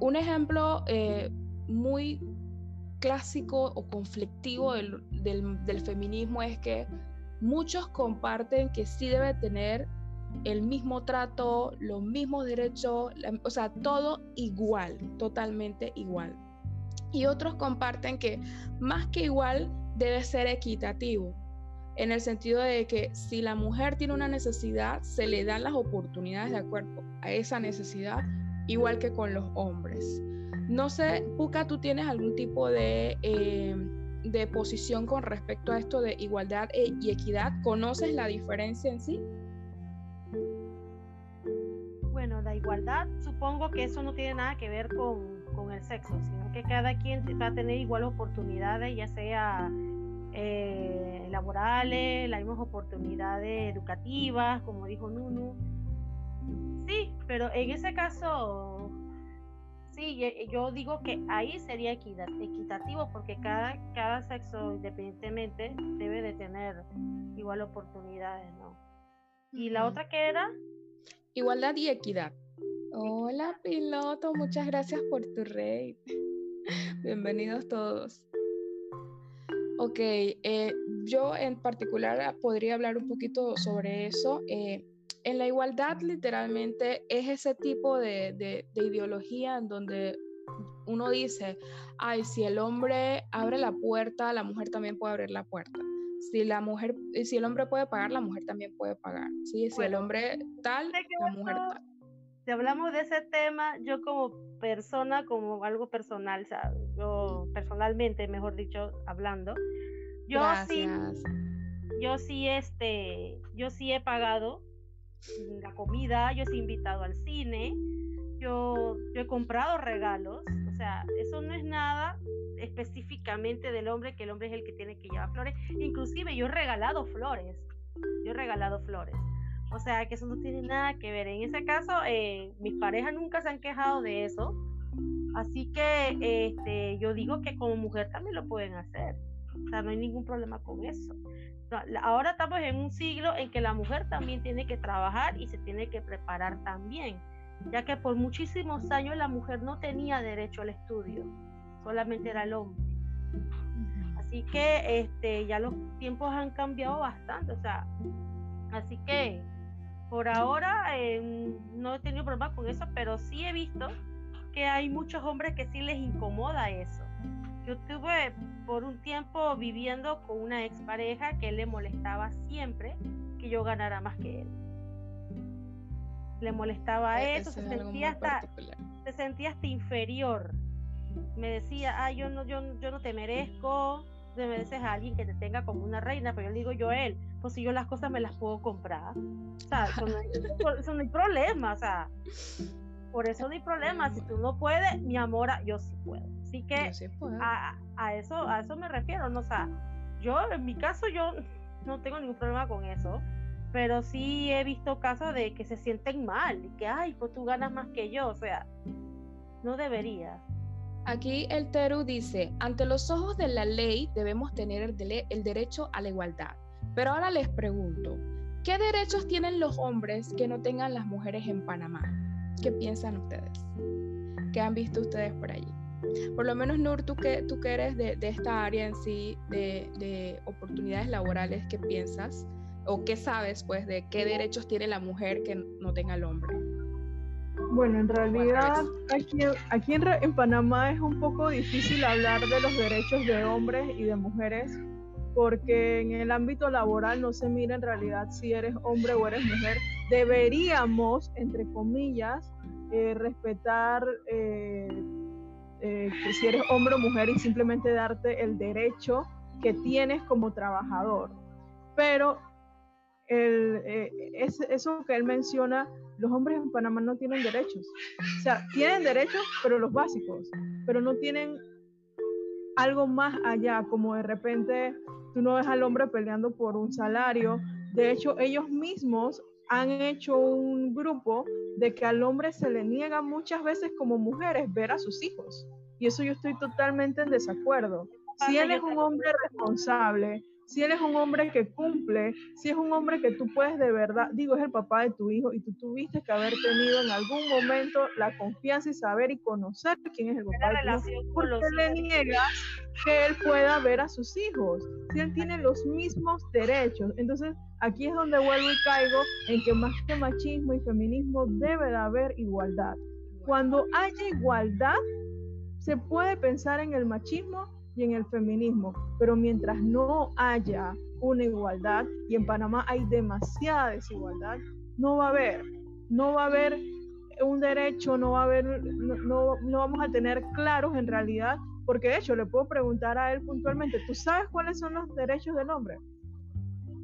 Un ejemplo eh, muy clásico o conflictivo del, del feminismo es que muchos comparten que sí debe tener el mismo trato, los mismos derechos, o sea, todo igual, totalmente igual. Y otros comparten que más que igual debe ser equitativo, en el sentido de que si la mujer tiene una necesidad, se le dan las oportunidades de acuerdo a esa necesidad, igual que con los hombres. No sé, Puka, ¿tú tienes algún tipo de, eh, de posición con respecto a esto de igualdad e, y equidad? ¿Conoces la diferencia en sí? Igualdad, supongo que eso no tiene nada que ver con, el sexo, sino que cada quien va a tener igual oportunidades, ya sea eh, laborales, las mismas oportunidades educativas, como dijo Nunu. Sí, pero en ese caso, sí, yo digo que ahí sería equitativo porque cada, cada sexo independientemente debe de tener igual oportunidades, ¿no? ¿Y la otra qué era? Igualdad y equidad. Hola piloto, muchas gracias por tu rey. <laughs> Bienvenidos todos. Ok, eh, yo en particular podría hablar un poquito sobre eso. Eh, en la igualdad literalmente es ese tipo de, ideología en donde uno dice, ay, si el hombre abre la puerta, la mujer también puede abrir la puerta. Si la mujer, si el hombre puede pagar, la mujer también puede pagar. ¿sí? Si el hombre tal, la mujer tal. Si hablamos de ese tema, yo como persona, como algo personal, yo personalmente, mejor dicho, hablando, yo sí, yo sí, este, yo sí he pagado la comida, yo he invitado al cine, yo, yo he comprado regalos, o sea, eso no es nada específicamente del hombre, que el hombre es el que tiene que llevar flores, inclusive yo he regalado flores, yo he regalado flores. O sea, que eso no tiene nada que ver. En ese caso, eh, mis parejas nunca se han quejado de eso. Así que este, yo digo que como mujer también lo pueden hacer. O sea, no hay ningún problema con eso ahora estamos en un siglo en que la mujer también tiene que trabajar y se tiene que preparar también, ya que por muchísimos años la mujer no tenía derecho al estudio, solamente era el hombre. Así que este, ya los tiempos han cambiado bastante, o sea, así que por ahora eh, no he tenido problema con eso, pero sí he visto que hay muchos hombres que sí les incomoda eso. Yo tuve por un tiempo viviendo con una expareja que le molestaba siempre que yo ganara más que él. Le molestaba e-, eso, se sentía, hasta, se sentía hasta inferior. Me decía, ah, yo no, yo, yo no te merezco, te mereces a alguien que te tenga como una reina, pero yo le digo yo a él, pues si yo las cosas me las puedo comprar. O sea, eso no, eso no hay problema, o sea, por eso no hay problema. Si tú no puedes, mi amor, yo sí puedo. Así que a, eso, a eso me refiero, ¿no? O sea, yo en mi caso yo no tengo ningún problema con eso, pero sí he visto casos de que se sienten mal y que, ay, pues tú ganas más que yo, o sea, no debería. Aquí el Teru dice, ante los ojos de la ley debemos tener el, el derecho a la igualdad. Pero ahora les pregunto, ¿qué derechos tienen los hombres que no tengan las mujeres en Panamá? ¿Qué piensan ustedes? ¿Qué han visto ustedes por allí? Por lo menos, Nur, tú que, tú que eres de, esta área en sí, de, oportunidades laborales, ¿qué piensas? ¿O qué sabes, pues, de qué derechos tiene la mujer que no tenga el hombre? Bueno, en realidad aquí, aquí en, en, Panamá es un poco difícil hablar de los derechos de hombres y de mujeres porque en el ámbito laboral no se mira en realidad si eres hombre o eres mujer. Deberíamos, entre comillas, eh, respetar eh, eh, si eres hombre o mujer y simplemente darte el derecho que tienes como trabajador. Pero el, eh, es, eso que él menciona, los hombres en Panamá no tienen derechos. O sea, tienen derechos, pero los básicos, pero no tienen algo más allá, como de repente tú no ves al hombre peleando por un salario. De hecho, ellos mismos han hecho un grupo de que al hombre se le niega muchas veces como mujeres ver a sus hijos. Y eso yo estoy totalmente en desacuerdo. Si él es un hombre responsable, si él es un hombre que cumple, si es un hombre que tú puedes de verdad, digo, es el papá de tu hijo y tú tuviste que haber tenido en algún momento la confianza y saber y conocer quién es el papá de tu hijo, porque le niegas que él pueda ver a sus hijos, si él tiene los mismos derechos. Entonces, aquí es donde vuelvo y caigo en que más que machismo y feminismo debe de haber igualdad. Cuando haya igualdad, se puede pensar en el machismo y en el feminismo, pero mientras no haya una igualdad, y en Panamá hay demasiada desigualdad, no va a haber, no va a haber un derecho, no va a haber, no, no, vamos a tener claros en realidad, porque de hecho le puedo preguntar a él puntualmente, ¿tú sabes cuáles son los derechos del hombre?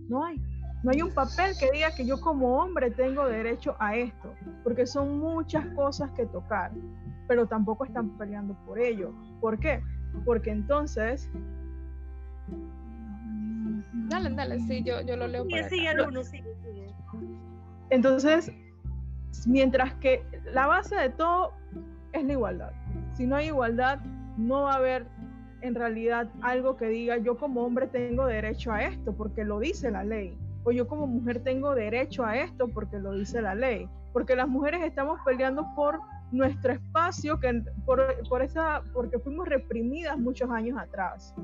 No hay. No hay un papel que diga que yo como hombre tengo derecho a esto, porque son muchas cosas que tocar pero tampoco están peleando por ello. ¿Por qué? Porque entonces... Dale, dale, sí, yo, yo lo leo. Sí, sí, uno, sí, Entonces, mientras que la base de todo es la igualdad. Si no hay igualdad, no va a haber en realidad algo que diga yo como hombre tengo derecho a esto porque lo dice la ley. O yo como mujer tengo derecho a esto porque lo dice la ley. Porque las mujeres estamos peleando por nuestro espacio, que por, por esa, porque fuimos reprimidas muchos años atrás.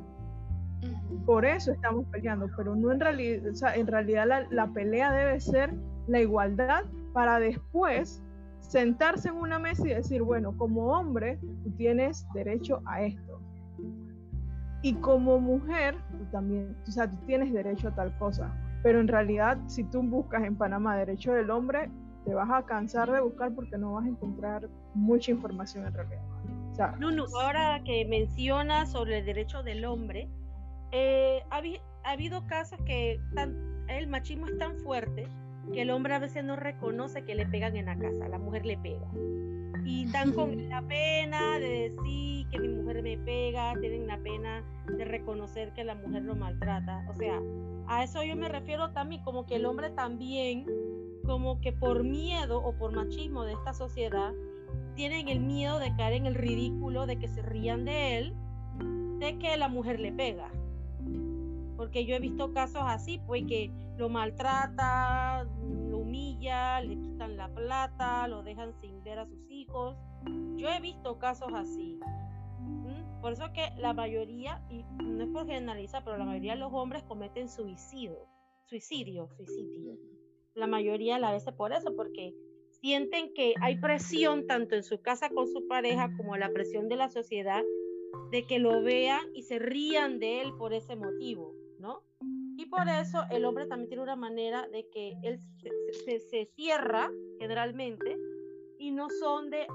Por eso estamos peleando, pero no en realidad, o sea, en realidad la, la pelea debe ser la igualdad para después sentarse en una mesa y decir, bueno, como hombre, tú tienes derecho a esto. Y como mujer, tú también, o sea, tú tienes derecho a tal cosa. Pero en realidad, si tú buscas en Panamá derecho del hombre, te vas a cansar de buscar porque no vas a encontrar mucha información en realidad. O sea, ahora que mencionas sobre el derecho del hombre, eh, ha, habido casos que el machismo es tan fuerte que el hombre a veces no reconoce que le pegan en la casa, la mujer le pega. Y están con la pena de decir que mi mujer me pega, tienen la pena de reconocer que la mujer lo maltrata. O sea, a eso yo me refiero también como que el hombre también, como que por miedo o por machismo de esta sociedad, tienen el miedo de caer en el ridículo, de que se rían de él, de que la mujer le pega. Porque yo he visto casos así, pues que lo maltrata, lo humilla, le quitan la plata, lo dejan sin ver a sus hijos. Yo he visto casos así. Por eso que la mayoría, y no es por generalizar, pero la mayoría de los hombres cometen suicidio, suicidio, suicidio. La mayoría la veces por eso, porque sienten que hay presión tanto en su casa con su pareja como la presión de la sociedad de que lo vean y se rían de él por ese motivo, ¿no? Y por eso el hombre también tiene una manera de que él se, cierra generalmente y no son de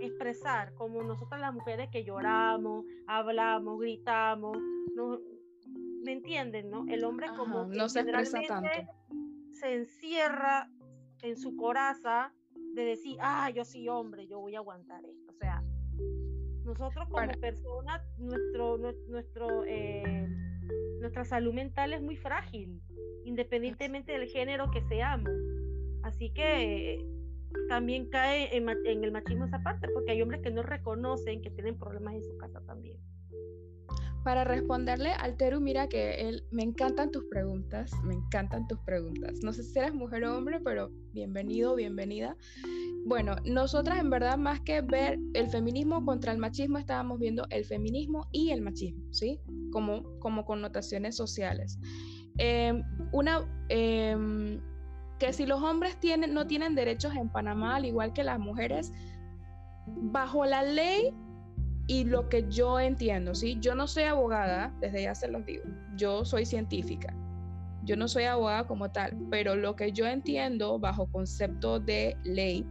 expresar como nosotras las mujeres que lloramos, hablamos, gritamos, no, ¿me entienden? No? El hombre como no se expresa tanto. Se encierra en su coraza de decir, ah, yo soy hombre, yo voy a aguantar esto. O sea, nosotros como personas, nuestro, nuestro, eh, nuestra salud mental es muy frágil, independientemente del género que seamos. Así que también cae en, el machismo esa parte, porque hay hombres que no reconocen que tienen problemas en su casa también. Para responderle al Teru, mira que él, me encantan tus preguntas, me encantan tus preguntas. No sé si eres mujer o hombre, pero bienvenido, bienvenida. Bueno, nosotras en verdad más que ver el feminismo contra el machismo, estábamos viendo el feminismo y el machismo, ¿sí? Como, como connotaciones sociales. Em, una, em, que si los hombres tienen, no tienen derechos en Panamá, al igual que las mujeres, bajo la ley y lo que yo entiendo, ¿sí? Yo no soy abogada, desde ya se los digo, yo soy científica. Yo no soy abogada como tal, pero lo que yo entiendo bajo concepto de ley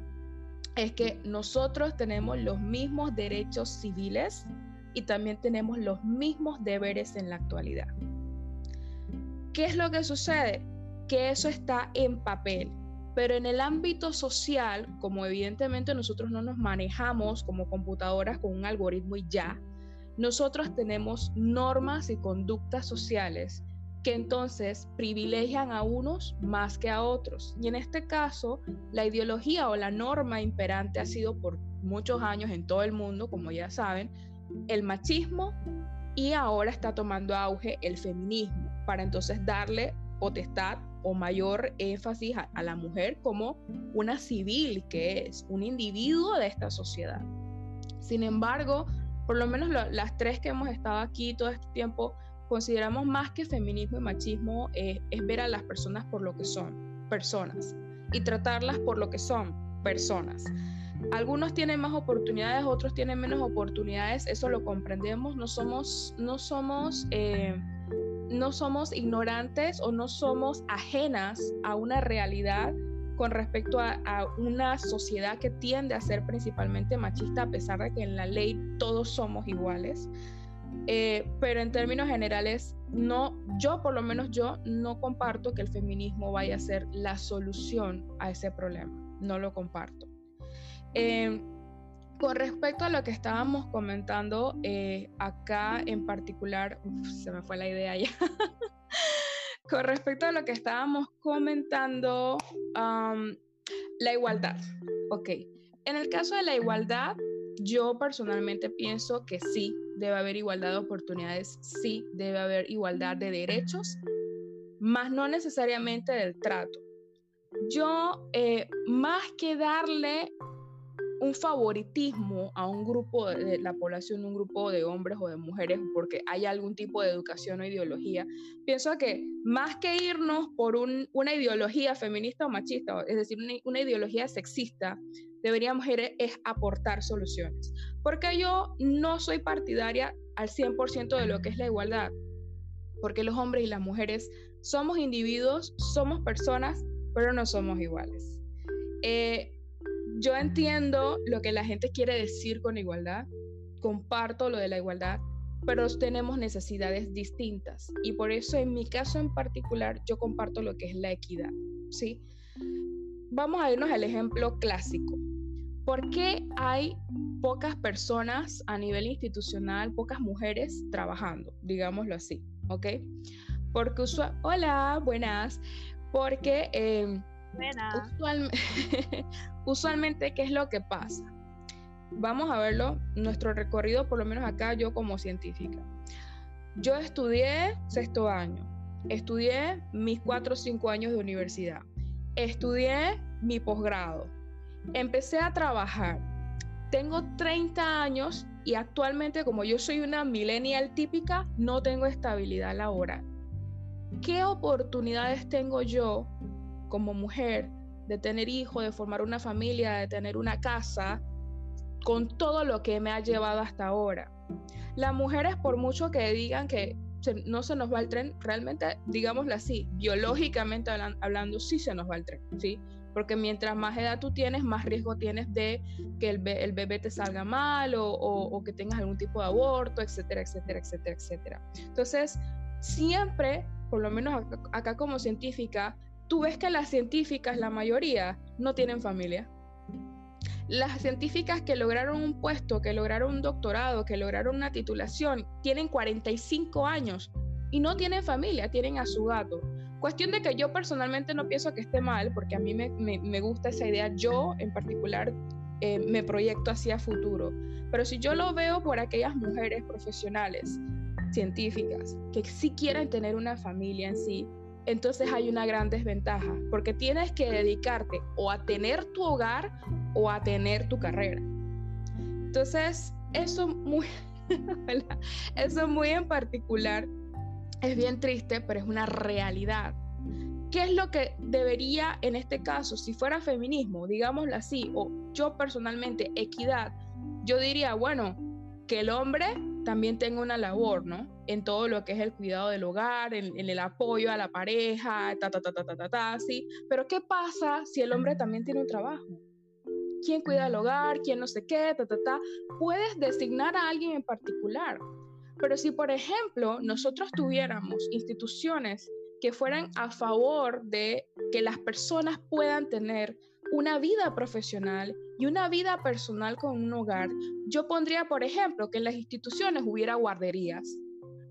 es que nosotros tenemos los mismos derechos civiles y también tenemos los mismos deberes en la actualidad. ¿Qué es lo que sucede? Que eso está en papel, pero en el ámbito social, como evidentemente nosotros no nos manejamos como computadoras con un algoritmo y ya, nosotros tenemos normas y conductas sociales que entonces privilegian a unos más que a otros. Y en este caso, la ideología o la norma imperante ha sido por muchos años en todo el mundo, como ya saben, el machismo y ahora está tomando auge el feminismo para entonces darle potestad o mayor énfasis a, la mujer como una civil que es, un individuo de esta sociedad. Sin embargo, por lo menos las tres que hemos estado aquí todo este tiempo, consideramos más que feminismo y machismo es ver a las personas por lo que son, personas, y tratarlas por lo que son, personas. Algunos tienen más oportunidades, otros tienen menos oportunidades, eso lo comprendemos, no somos, no somos, eh, no somos ignorantes o no somos ajenas a una realidad con respecto a, una sociedad que tiende a ser principalmente machista, a pesar de que en la ley todos somos iguales. Eh, pero en términos generales, no, yo por lo menos yo no comparto que el feminismo vaya a ser la solución a ese problema. No lo comparto. Eh, con respecto a lo que estábamos comentando eh, acá en particular, se me fue la idea ya. <laughs> con respecto a lo que estábamos comentando, la igualdad. Ok, en el caso de la igualdad, Yo personalmente pienso que sí, debe haber igualdad de oportunidades, sí, debe haber igualdad de derechos, más no necesariamente del trato. Yo, eh, más que darle un favoritismo a un grupo de la población, un grupo de hombres o de mujeres, porque hay algún tipo de educación o ideología, pienso que más que irnos por una ideología feminista o machista, es decir, una, ideología sexista, deberíamos ir es aportar soluciones. Porque yo no soy partidaria al 100% de lo que es la igualdad, porque los hombres y las mujeres somos individuos, somos personas, pero no somos iguales. Eh, yo entiendo lo que la gente quiere decir con igualdad, comparto lo de la igualdad, pero tenemos necesidades distintas y por eso en mi caso en particular yo comparto lo que es la equidad, ¿sí? Vamos a irnos al ejemplo clásico. ¿Por qué hay pocas personas a nivel institucional, pocas mujeres trabajando, digámoslo así, ¿ok? Porque usual, hola, buenas, porque eh, <laughs> Usualmente, ¿qué es lo que pasa? Vamos a verlo, nuestro recorrido, por lo menos acá, yo como científica. Yo estudié sexto año, estudié mis cuatro o cinco años de universidad, estudié mi posgrado, empecé a trabajar. Tengo 30 años y actualmente, como yo soy una millennial típica, no tengo estabilidad laboral. ¿Qué oportunidades tengo yo como mujer de tener hijos, de formar una familia, de tener una casa, con todo lo que me ha llevado hasta ahora. Las mujeres, por mucho que digan que no se nos va el tren, realmente, digámoslo así, biológicamente hablando, sí se nos va el tren, ¿sí? Porque mientras más edad tú tienes, más riesgo tienes de que el, bebé te salga mal o, o, que tengas algún tipo de aborto, etcétera, etcétera, etcétera, etcétera. Entonces, siempre, por lo menos acá como científica, tú ves que las científicas, la mayoría, no tienen familia. Las científicas que lograron un puesto, que lograron un doctorado, que lograron una titulación, tienen 45 años y no tienen familia, tienen a su gato. Cuestión de que yo personalmente no pienso que esté mal, porque a mí me, gusta esa idea. Yo en particular eh, me proyecto hacia futuro. Pero si yo lo veo por aquellas mujeres profesionales, científicas, que sí quieren tener una familia en sí, entonces hay una gran desventaja, porque tienes que dedicarte o a tener tu hogar o a tener tu carrera. Entonces, eso muy, <laughs> eso muy en particular es bien triste, pero es una realidad. ¿Qué es lo que debería en este caso, si fuera feminismo, digámoslo así, o yo personalmente, equidad, yo diría, bueno, que el hombre también tenga una labor, ¿no? En todo lo que es el cuidado del hogar, en, el apoyo a la pareja, ta, ta, ta, ta, ta, ta, ta, sí. Pero ¿qué pasa si el hombre también tiene un trabajo? ¿Quién cuida el hogar? ¿Quién no sé qué? Ta, ta, ta. Puedes designar a alguien en particular. Pero si, por ejemplo, nosotros tuviéramos instituciones que fueran a favor de que las personas puedan tener una vida profesional y una vida personal con un hogar, yo pondría, por ejemplo, que en las instituciones hubiera guarderías,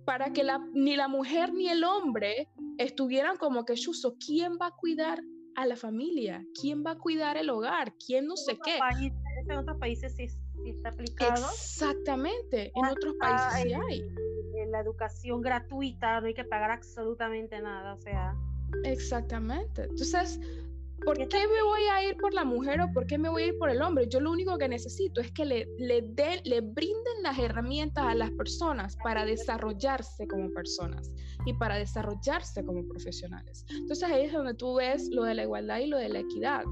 para que ni la mujer ni el hombre estuvieran como que, Chuso, ¿quién va a cuidar a la familia? ¿Quién va a cuidar el hogar? ¿Quién no sé qué? en otros países sí, está aplicado. Exactamente, en otros países sí hay. la educación gratuita, no hay que pagar absolutamente nada, o sea. Exactamente. Entonces, ¿Por qué me voy a ir por la mujer o por qué me voy a ir por el hombre? Yo lo único que necesito es que le, le, le brinden las herramientas a las personas para desarrollarse como personas y para desarrollarse como profesionales. Entonces ahí es donde tú ves lo de la igualdad y lo de la equidad.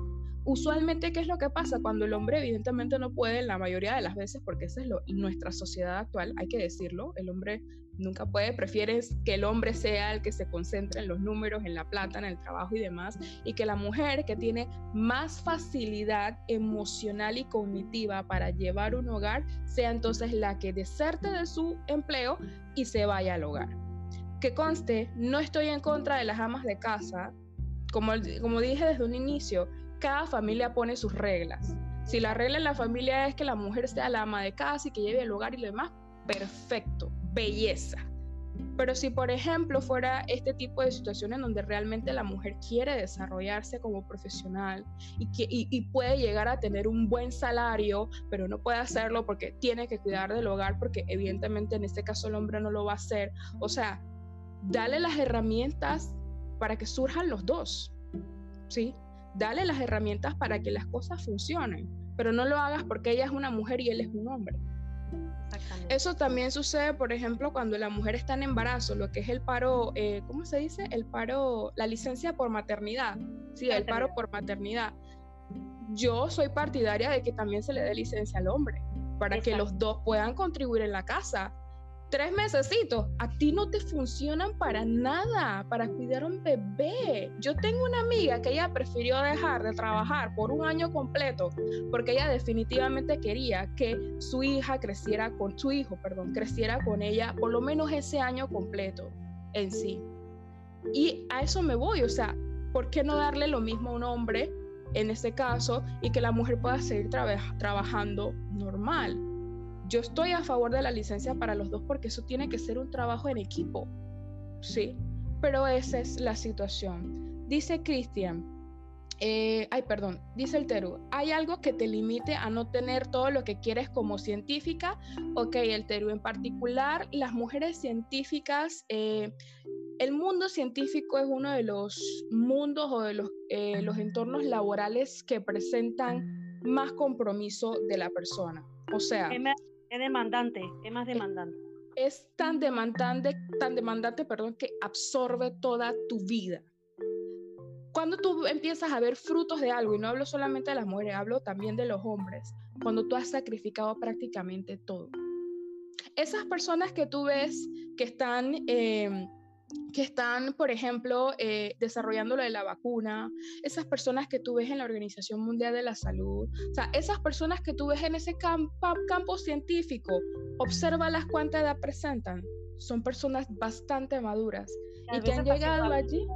Usualmente, ¿qué es lo que pasa? Cuando el hombre evidentemente no puede, la mayoría de las veces, porque esa es lo, nuestra sociedad actual, hay que decirlo, el hombre nunca puede, prefieres que el hombre sea el que se concentre en los números, en la plata, en el trabajo y demás, y que la mujer que tiene más facilidad emocional y cognitiva para llevar un hogar sea entonces la que deserte de su empleo y se vaya al hogar. Que conste, no estoy en contra de las amas de casa, como, como dije desde un inicio, cada familia pone sus reglas. Si la regla en la familia es que la mujer sea la ama de casa y que lleve el hogar y lo demás, perfecto belleza. Pero si, por ejemplo, fuera este tipo de situaciones donde realmente la mujer quiere desarrollarse como profesional y, y, puede llegar a tener un buen salario, pero no puede hacerlo porque tiene que cuidar del hogar, porque evidentemente en este caso el hombre no lo va a hacer. O sea, dale las herramientas para que surjan los dos, ¿sí? Dale las herramientas para que las cosas funcionen, pero no lo hagas porque ella es una mujer y él es un hombre. Eso también sucede, por ejemplo, cuando la mujer está en embarazo, lo que es el paro, eh, ¿cómo se dice? El paro, la licencia por maternidad. Sí, el paro por maternidad. Yo soy partidaria de que también se le dé licencia al hombre, para que los dos puedan contribuir en la casa tres mesecitos, a ti no te funcionan para nada, para cuidar a un bebé. Yo tengo una amiga que ella prefirió dejar de trabajar por un año completo porque ella definitivamente quería que su hija creciera con su hijo, perdón, creciera con ella por lo menos ese año completo en sí. Y a eso me voy, o sea, ¿por qué no darle lo mismo a un hombre en este caso y que la mujer pueda seguir trabajando normal? Yo estoy a favor de la licencia para los dos porque eso tiene que ser un trabajo en equipo, ¿sí? Pero esa es la situación. Dice Cristian, eh, ay, perdón, dice el Teru, ¿hay algo que te limite a no tener todo lo que quieres como científica? Ok, el Teru, en particular, las mujeres científicas, eh, el mundo científico es uno de los mundos o de los, eh, los entornos laborales que presentan más compromiso de la persona. O sea, es demandante, es más demandante. Es tan demandante, tan demandante, perdón, que absorbe toda tu vida. Cuando tú empiezas a ver frutos de algo, y no hablo solamente de las mujeres, hablo también de los hombres, cuando tú has sacrificado prácticamente todo. Esas personas que tú ves que están eh, que están, por ejemplo, eh, desarrollando lo de la vacuna, esas personas que tú ves en la Organización Mundial de la Salud, o sea, esas personas que tú ves en ese campo, campo científico, observa las cuánta edad presentan. Son personas bastante maduras y que han llegado allí,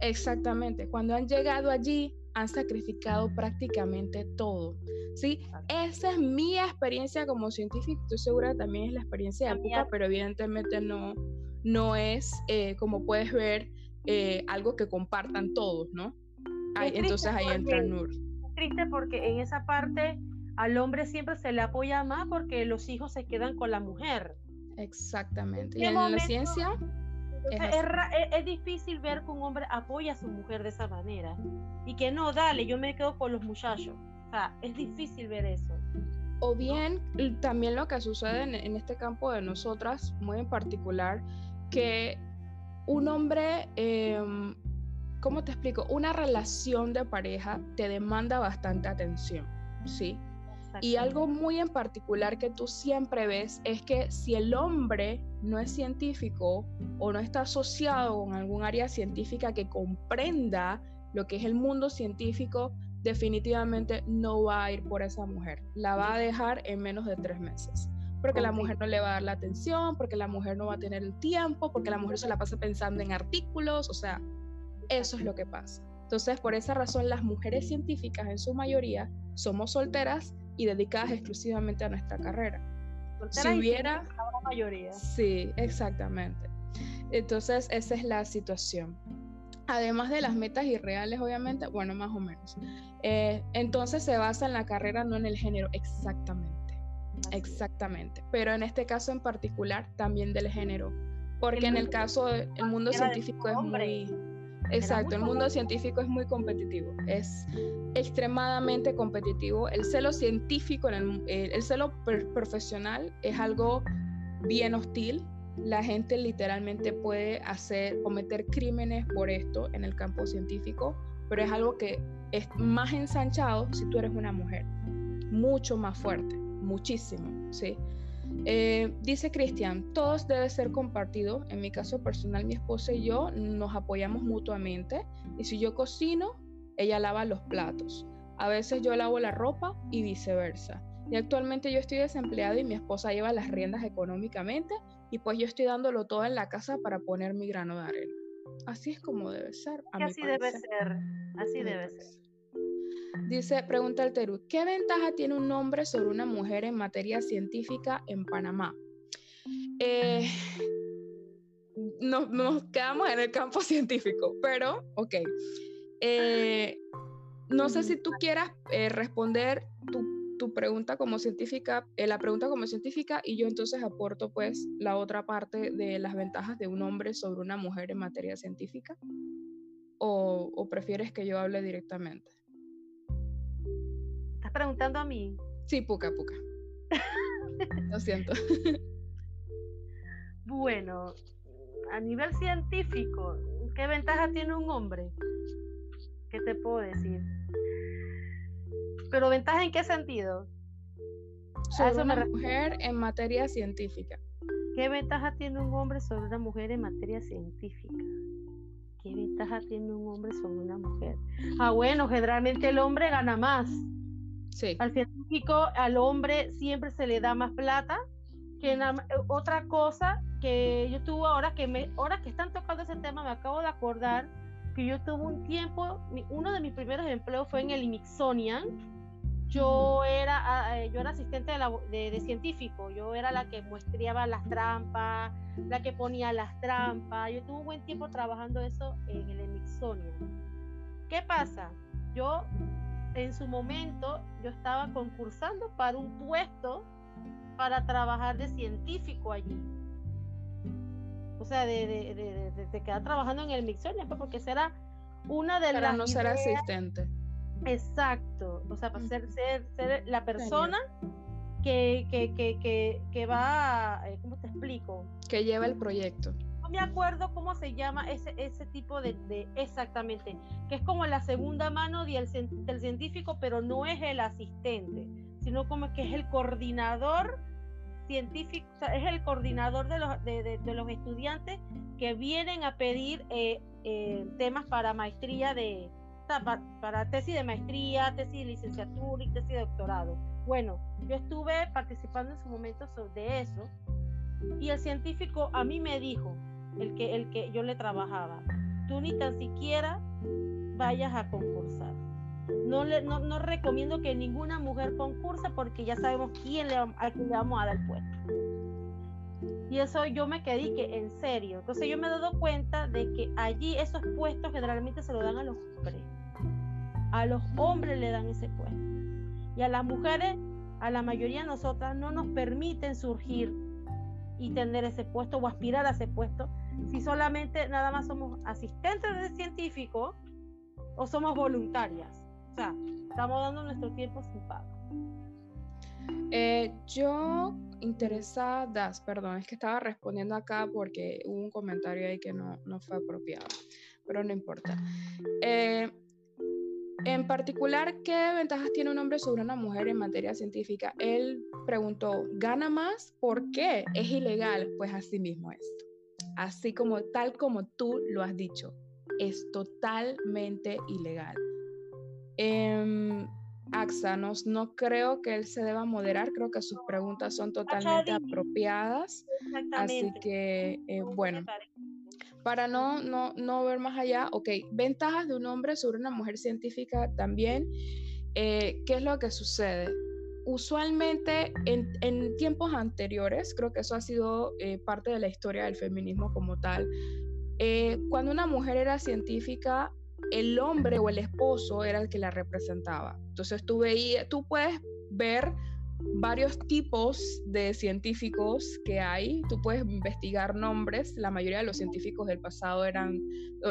exactamente, cuando han llegado allí han sacrificado prácticamente todo. ¿sí? Esa es mi experiencia como científico, estoy segura también es la experiencia de época, pero evidentemente no, no es, eh, como puedes ver, eh, algo que compartan todos, ¿no? entonces ahí entra Nur. Es triste porque en esa parte al hombre siempre se le apoya más porque los hijos se quedan con la mujer. Exactamente. Y en la ciencia... Es, es, difícil ver que un hombre apoya a su mujer de esa manera y que no, dale, yo me quedo con los muchachos. O sea, es difícil ver eso. O bien, también lo que sucede en, en este campo de nosotras, muy en particular, que un hombre, em, ¿cómo te explico? Una relación de pareja te demanda bastante atención, ¿sí? Y algo muy en particular que tú siempre ves es que si el hombre no es científico o no está asociado con algún área científica que comprenda lo que es el mundo científico, definitivamente no va a ir por esa mujer. La va a dejar en menos de tres meses porque la mujer no le va a dar la atención, porque la mujer no va a tener el tiempo, porque la mujer se la pasa pensando en artículos, o sea, eso es lo que pasa. Entonces, por esa razón, las mujeres científicas en su mayoría somos solteras y dedicadas exclusivamente a nuestra carrera. si hubiera... La mayoría. Sí, exactamente. Entonces, esa es la situación. Además de las metas irreales, obviamente, bueno, más o menos. Eh, entonces se basa en la carrera, no en el género, exactamente. Exactamente, pero en este caso en particular también del género, porque en el caso del mundo científico es muy... Exacto, el mundo científico es muy competitivo, es extremadamente competitivo. El celo científico, el, el celo profesional es algo bien hostil. La gente literalmente puede hacer, cometer crímenes por esto en el campo científico, pero es algo que es más ensanchado si tú eres una mujer, mucho más fuerte muchísimo, ¿sí? Eh, dice Cristian, todos debe ser compartido. En mi caso personal, mi esposa y yo nos apoyamos mutuamente. Y si yo cocino, ella lava los platos. A veces yo lavo la ropa y viceversa. Y actualmente yo estoy desempleado y mi esposa lleva las riendas económicamente y pues yo estoy dándolo todo en la casa para poner mi grano de arena. Así es como debe ser. así debe ser, así debe ser. Dice, pregunta el Terú, ¿qué ventaja tiene un hombre sobre una mujer en materia científica en Panamá? Eh, nos, nos quedamos en el campo <laughs> científico, pero ok. Eh, no sé si tú quieras eh, responder tu, pregunta como científica, eh, la pregunta como científica, y yo entonces aporto pues la otra parte de las ventajas de un hombre sobre una mujer en materia científica. ¿O, o prefieres que yo hable directamente? ¿Estás preguntando a mí? Sí, puca, puca. Lo siento. <laughs> bueno, a nivel científico, ¿qué ventaja tiene un hombre? ¿Qué te puedo decir? Pero ventaja en qué sentido? Sobre una mujer en materia científica. ¿Qué ventaja tiene un hombre sobre una mujer en materia científica? ¿Qué ventaja tiene un hombre sobre una mujer? Ah, bueno, generalmente el hombre gana más. Sí. Al científico, al hombre siempre se le da más plata que otra cosa que yo tuve ahora que me, ahora que están tocando ese tema, me acabo de acordar que yo tuve un tiempo, uno de mis primeros empleos fue en el Smithsonian. Yo era, eh, yo era asistente de, de, científico, yo era la que muestreaba las trampas, la que ponía las trampas. Yo tuve un buen tiempo trabajando eso en el Smithsonian. ¿Qué pasa? Yo en su momento yo estaba concursando para un puesto para trabajar de científico allí o sea, de, de, de, quedar trabajando en el Mixonia, pues, porque será una de para no ser asistente. Exacto, o sea, para ser, ser, ser la persona que, que, que, que, va, eh, ¿cómo te explico? Que lleva el proyecto. Me acuerdo cómo se llama ese, ese tipo de, exactamente, que es como la segunda mano del, del científico, pero no es el asistente, sino como que es el coordinador científico, es el coordinador de los, de, los estudiantes que vienen a pedir eh, eh, temas para maestría de, para, tesis de maestría, tesis de licenciatura y tesis de doctorado. Bueno, yo estuve participando en su momento sobre eso y el científico a mí me dijo, el que, el que yo le trabajaba, tú ni tan siquiera vayas a concursar no, le, no, no, recomiendo que ninguna mujer concursa porque ya sabemos quién le, a quién le vamos a dar el puesto. Y eso yo me quedé que en serio. Entonces yo me he dado cuenta de que allí esos puestos generalmente se lo dan a los hombres. A los hombres le dan ese puesto. Y a las mujeres, a la mayoría de nosotras, no nos permiten surgir y tener ese puesto o aspirar a ese puesto si solamente nada más somos asistentes de científico o somos voluntarias. O sea, estamos dando nuestro tiempo sin pago. Eh, yo interesadas, perdón, es que estaba respondiendo acá porque hubo un comentario ahí que no, no fue apropiado, pero no importa. Eh, en particular, ¿qué ventajas tiene un hombre sobre una mujer en materia científica? Él preguntó, ¿gana más? ¿Por qué? ¿Es ilegal? Pues así mismo es. Así como tal como tú lo has dicho, es totalmente ilegal. Eh, AXA, no, creo que él se deba moderar, creo que sus preguntas son totalmente apropiadas. Así que, eh, bueno, para no, no, no ver más allá, ok, ventajas de un hombre sobre una mujer científica también. Eh, ¿Qué es lo que sucede? Usualmente en, tiempos anteriores, creo que eso ha sido eh, parte de la historia del feminismo como tal, cuando una mujer era científica, el hombre o el esposo era el que la representaba. Entonces tú veías, tú puedes ver varios tipos de científicos que hay, tú puedes investigar nombres, la mayoría de los científicos del pasado eran,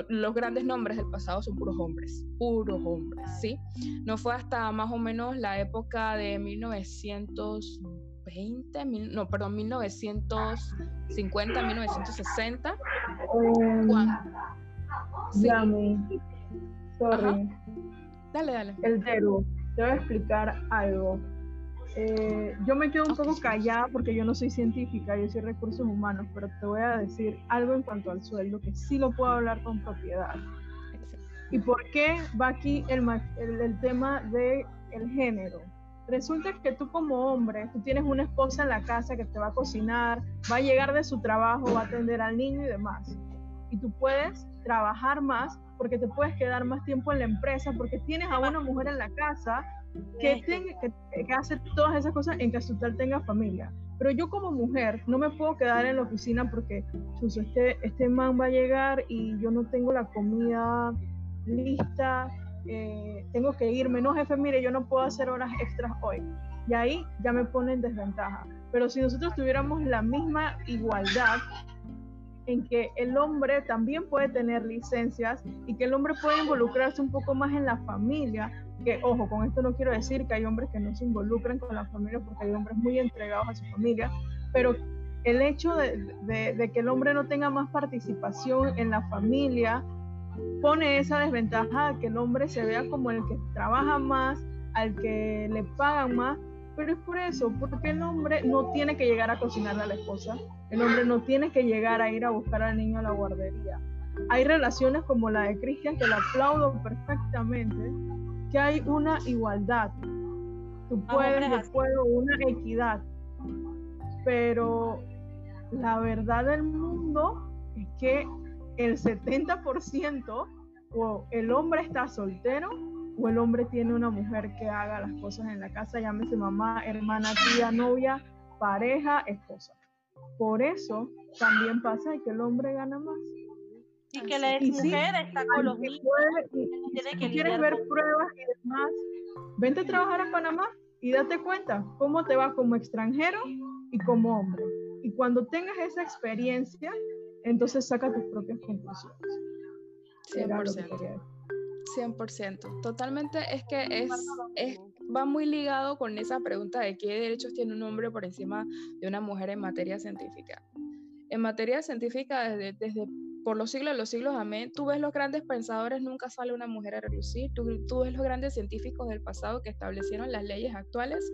los grandes nombres del pasado son puros hombres, puros hombres, ¿sí? No fue hasta más o menos la época de 1920, no, perdón, 1950, 1960, cuando... Sí. Sorry. Dale, dale. El te voy a explicar algo. Eh, yo me quedo un poco callada porque yo no soy científica, yo soy recursos humanos, pero te voy a decir algo en cuanto al sueldo que sí lo puedo hablar con propiedad. ¿Y por qué va aquí el, el, tema del el género? Resulta que tú como hombre, tú tienes una esposa en la casa que te va a cocinar, va a llegar de su trabajo, va a atender al niño y demás. Y tú puedes trabajar más porque te puedes quedar más tiempo en la empresa, porque tienes a una mujer en la casa que, tenga, que, hace todas esas cosas en que tal tenga familia. Pero yo como mujer no me puedo quedar en la oficina porque este, este man va a llegar y yo no tengo la comida lista, eh, tengo que irme. No, jefe, mire, yo no puedo hacer horas extras hoy. Y ahí ya me pone en desventaja. Pero si nosotros tuviéramos la misma igualdad en que el hombre también puede tener licencias y que el hombre puede involucrarse un poco más en la familia, que ojo, con esto no quiero decir que hay hombres que no se involucran con la familia porque hay hombres muy entregados a su familia, pero el hecho de, que el hombre no tenga más participación en la familia pone esa desventaja de que el hombre se vea como el que trabaja más, al que le pagan más, pero es por eso, porque el hombre no tiene que llegar a cocinarle a la esposa, el hombre no tiene que llegar a ir a buscar al niño a la guardería. Hay relaciones como la de Cristian que la aplaudo perfectamente, que hay una igualdad. Tú puedes, yo puedo, una equidad. Pero la verdad del mundo es que el 70% o el hombre está soltero o el hombre tiene una mujer que haga las cosas en la casa, llámese mamá, hermana, tía, novia, pareja, esposa. Por eso también pasa que el hombre gana más. Y que la mujer está con los niños. si quieres ver pruebas y demás, vente a trabajar a Panamá y date cuenta cómo te va como extranjero y como hombre. Y cuando tengas esa experiencia, entonces saca tus propias conclusiones. 100%. 100%. Totalmente es que es, es, va muy ligado con esa pregunta de qué derechos tiene un hombre por encima de una mujer en materia científica. En materia científica, desde, desde por los siglos de los siglos, amén. Tú ves los grandes pensadores, nunca sale una mujer a relucir. Tú, ves los grandes científicos del pasado que establecieron las leyes actuales,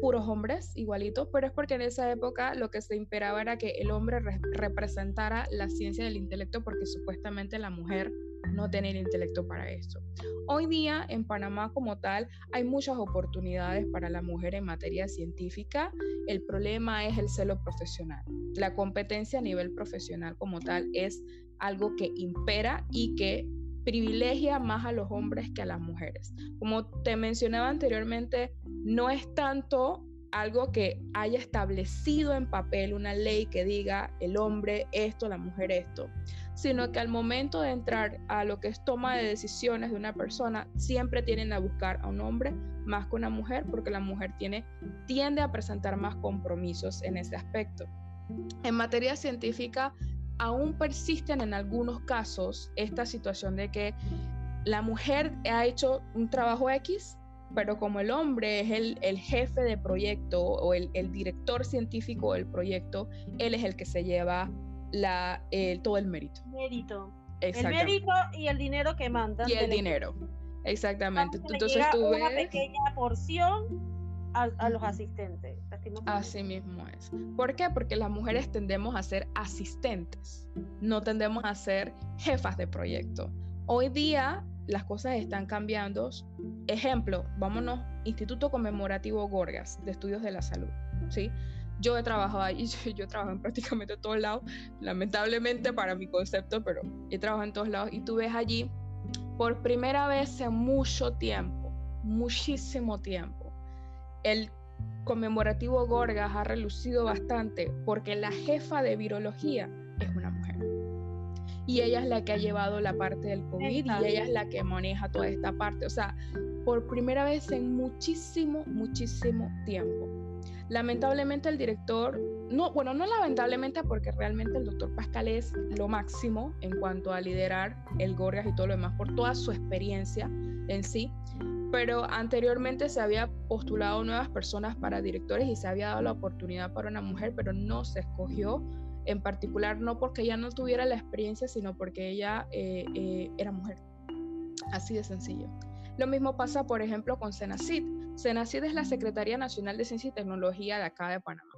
puros hombres, igualitos, pero es porque en esa época lo que se imperaba era que el hombre representara la ciencia del intelecto porque supuestamente la mujer no tenía el intelecto para eso. Hoy día en Panamá como tal hay muchas oportunidades para la mujer en materia científica. El problema es el celo profesional. La competencia a nivel profesional como tal es algo que impera y que privilegia más a los hombres que a las mujeres. Como te mencionaba anteriormente, no es tanto algo que haya establecido en papel una ley que diga el hombre esto, la mujer esto, sino que al momento de entrar a lo que es toma de decisiones de una persona, siempre tienen a buscar a un hombre más que una mujer, porque la mujer tiene, tiende a presentar más compromisos en ese aspecto. En materia científica, aún persisten en algunos casos esta situación de que la mujer ha hecho un trabajo X, pero como el hombre es el, jefe de proyecto o el, el, director científico del proyecto, él es el que se lleva la, todo el mérito. Mérito. El mérito y el dinero que mandan. Y el dinero. Exactamente. Entonces tú ves... Una pequeña porción a, los asistentes. Así mismo es. ¿Por qué? Porque las mujeres tendemos a ser asistentes, no tendemos a ser jefas de proyecto. Hoy día las cosas están cambiando. Ejemplo, vámonos, Instituto Conmemorativo Gorgas de Estudios de la Salud. ¿sí? Yo he trabajado ahí, <laughs> yo he trabajado en prácticamente todos lados, lamentablemente para mi concepto, pero he trabajado en todos lados y tú ves allí por primera vez en mucho tiempo, muchísimo tiempo, el conmemorativo Gorgas ha relucido bastante porque la jefa de virología es una mujer. Y ella es la que ha llevado la parte del COVID y ella es la que maneja toda esta parte. O sea, por primera vez en muchísimo, muchísimo tiempo. Lamentablemente el director, no, bueno, no lamentablemente porque realmente el doctor Pascal es lo máximo en cuanto a liderar el Gorgas y todo lo demás por toda su experiencia en sí, pero anteriormente se había postulado nuevas personas para directores y se había dado la oportunidad para una mujer, pero no se escogió en particular no porque ella no tuviera la experiencia, sino porque ella eh, eh, era mujer. Así de sencillo. Lo mismo pasa, por ejemplo, con Senacid. Senacid es la Secretaría Nacional de Ciencia y Tecnología de acá de Panamá.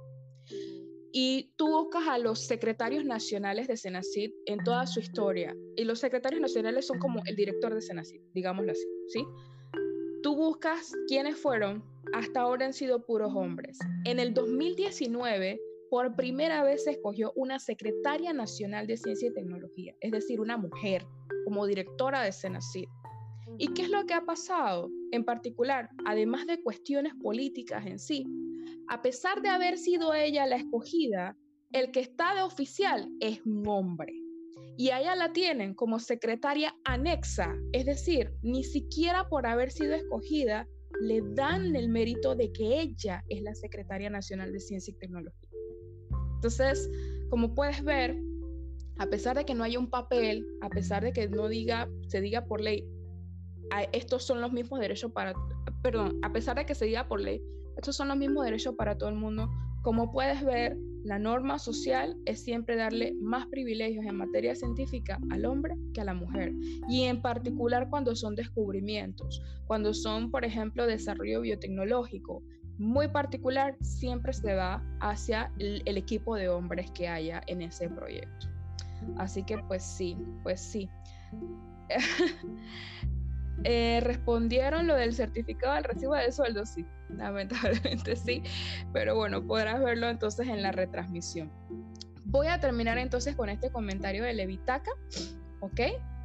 Y tú buscas a los secretarios nacionales de Senacid en toda su historia. Y los secretarios nacionales son como el director de Senacid, digámoslo así, ¿sí? Tú buscas quiénes fueron, hasta ahora han sido puros hombres. En el 2019, por primera vez se escogió una secretaria nacional de ciencia y tecnología, es decir, una mujer como directora de Senacid. ¿Y qué es lo que ha pasado? En particular, además de cuestiones políticas en sí, a pesar de haber sido ella la escogida, el que está de oficial es un hombre. Y a ella la tienen como secretaria anexa, es decir, ni siquiera por haber sido escogida le dan el mérito de que ella es la secretaria nacional de ciencia y tecnología. Entonces, como puedes ver, a pesar de que no haya un papel, a pesar de que no diga, se diga por ley, estos son los mismos derechos para, perdón, a pesar de que se diga por ley, estos son los mismos derechos para todo el mundo, como puedes ver, la norma social es siempre darle más privilegios en materia científica al hombre que a la mujer. Y en particular cuando son descubrimientos, cuando son, por ejemplo, desarrollo biotecnológico, muy particular, siempre se va hacia el, equipo de hombres que haya en ese proyecto. Así que pues sí, pues sí. <laughs> Eh, respondieron lo del certificado del recibo de sueldo, sí, lamentablemente sí, pero bueno, podrás verlo entonces en la retransmisión. Voy a terminar entonces con este comentario de Levitaca, ¿ok?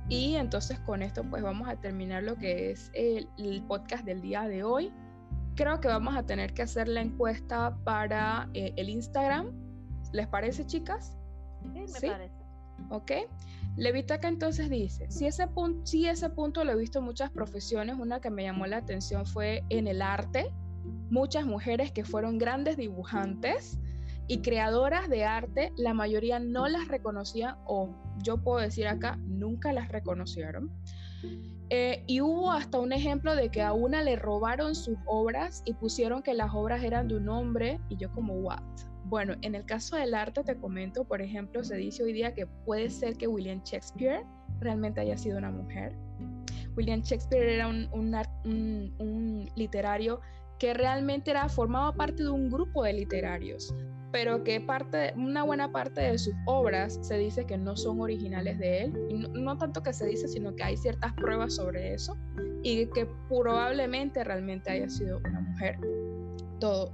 Y entonces con esto pues vamos a terminar lo que es el, podcast del día de hoy. Creo que vamos a tener que hacer la encuesta para eh, el Instagram. ¿Les parece, chicas? Sí, me parece. ¿Ok? Levitaca entonces dice, si ese, punto, si ese punto lo he visto en muchas profesiones, una que me llamó la atención fue en el arte, muchas mujeres que fueron grandes dibujantes y creadoras de arte, la mayoría no las reconocían o yo puedo decir acá, nunca las reconocieron. Eh, y hubo hasta un ejemplo de que a una le robaron sus obras y pusieron que las obras eran de un hombre y yo como, what? Bueno, en el caso del arte te comento, por ejemplo, se dice hoy día que puede ser que William Shakespeare realmente haya sido una mujer. William Shakespeare era un, literario que realmente era, formaba parte de un grupo de literarios, pero que parte, una buena parte de sus obras se dice que no son originales de él, no, tanto que se dice, sino que hay ciertas pruebas sobre eso, y que probablemente realmente haya sido una mujer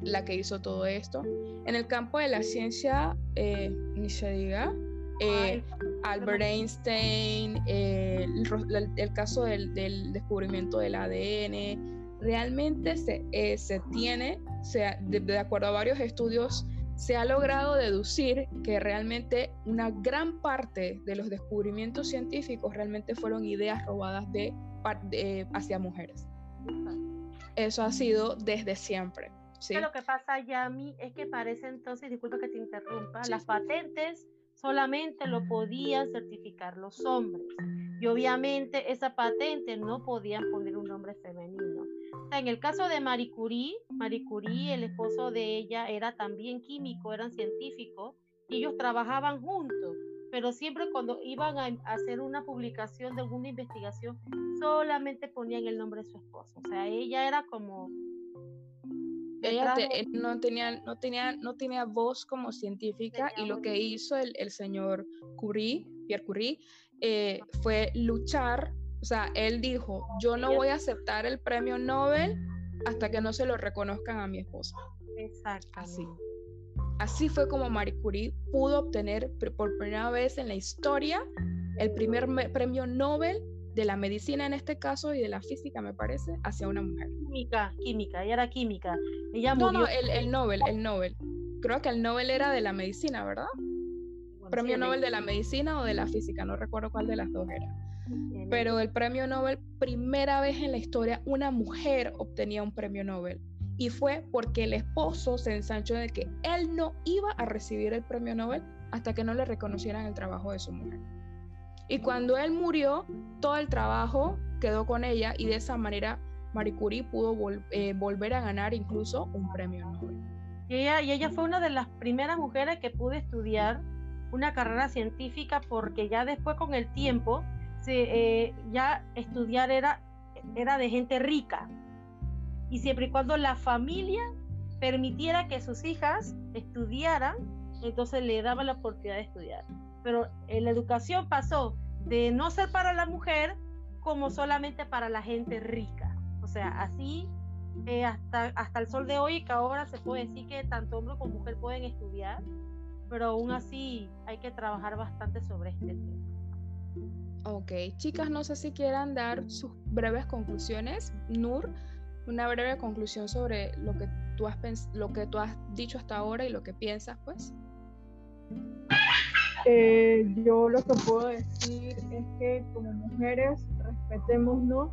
la que hizo todo esto. En el campo de la ciencia, eh, ni se diga, eh, Albert Einstein, el, caso del, descubrimiento del ADN, realmente se, eh, se tiene, se, de, acuerdo a varios estudios, se ha logrado deducir que realmente una gran parte de los descubrimientos científicos realmente fueron ideas robadas de, hacia mujeres. Eso ha sido desde siempre. Lo que pasa, Yami, es que parece entonces, disculpa que te interrumpa, las patentes solamente lo podían certificar los hombres. Y obviamente esa patente no podían poner un nombre femenino. en el caso de Marie Curie, Marie Curie, el esposo de ella era también químico, eran científicos, y ellos trabajaban juntos, pero siempre cuando iban a hacer una publicación de alguna investigación, solamente ponían el nombre de su esposo. O sea, ella era como ella eh, no, tenía, no, tenía, no tenía voz como científica y lo que hizo el, el señor Curie, Pierre Curie, eh, fue luchar, o sea, él dijo, yo no voy a aceptar el premio Nobel hasta que no se lo reconozcan a mi esposa. Exacto. Así. Así fue como Marie Curie pudo obtener por primera vez en la historia el primer premio Nobel de la medicina en este caso y de la física, me parece, hacia una mujer. Química, química, ella era química. Ella no, no, el, el, Nobel, el Nobel. Creo que el Nobel era de la medicina, ¿verdad? premio Nobel de la medicina o de la física, no recuerdo cuál de las dos era. Pero el premio Nobel, primera vez en la historia, una mujer obtenía un premio Nobel. Y fue porque el esposo se ensanchó de que él no iba a recibir el premio Nobel hasta que no le reconocieran el trabajo de su mujer. Y cuando él murió, todo el trabajo quedó con ella y de esa manera Marie Curie pudo eh, volver a ganar incluso un premio Nobel. Y ella, y ella fue una de las primeras mujeres que pudo estudiar una carrera científica porque ya después con el tiempo se, eh, ya estudiar era, era de gente rica. Y siempre y cuando la familia permitiera que sus hijas estudiaran, entonces le daba la oportunidad de estudiar pero eh, la educación pasó de no ser para la mujer como solamente para la gente rica. O sea, así eh, hasta, hasta el sol de hoy, que ahora se puede decir que tanto hombre como mujer pueden estudiar, pero aún así hay que trabajar bastante sobre este tema. Ok, chicas, no sé si quieran dar sus breves conclusiones. Nur, una breve conclusión sobre lo que tú has, lo que tú has dicho hasta ahora y lo que piensas, pues. Eh, yo lo que puedo decir es que como mujeres respetémonos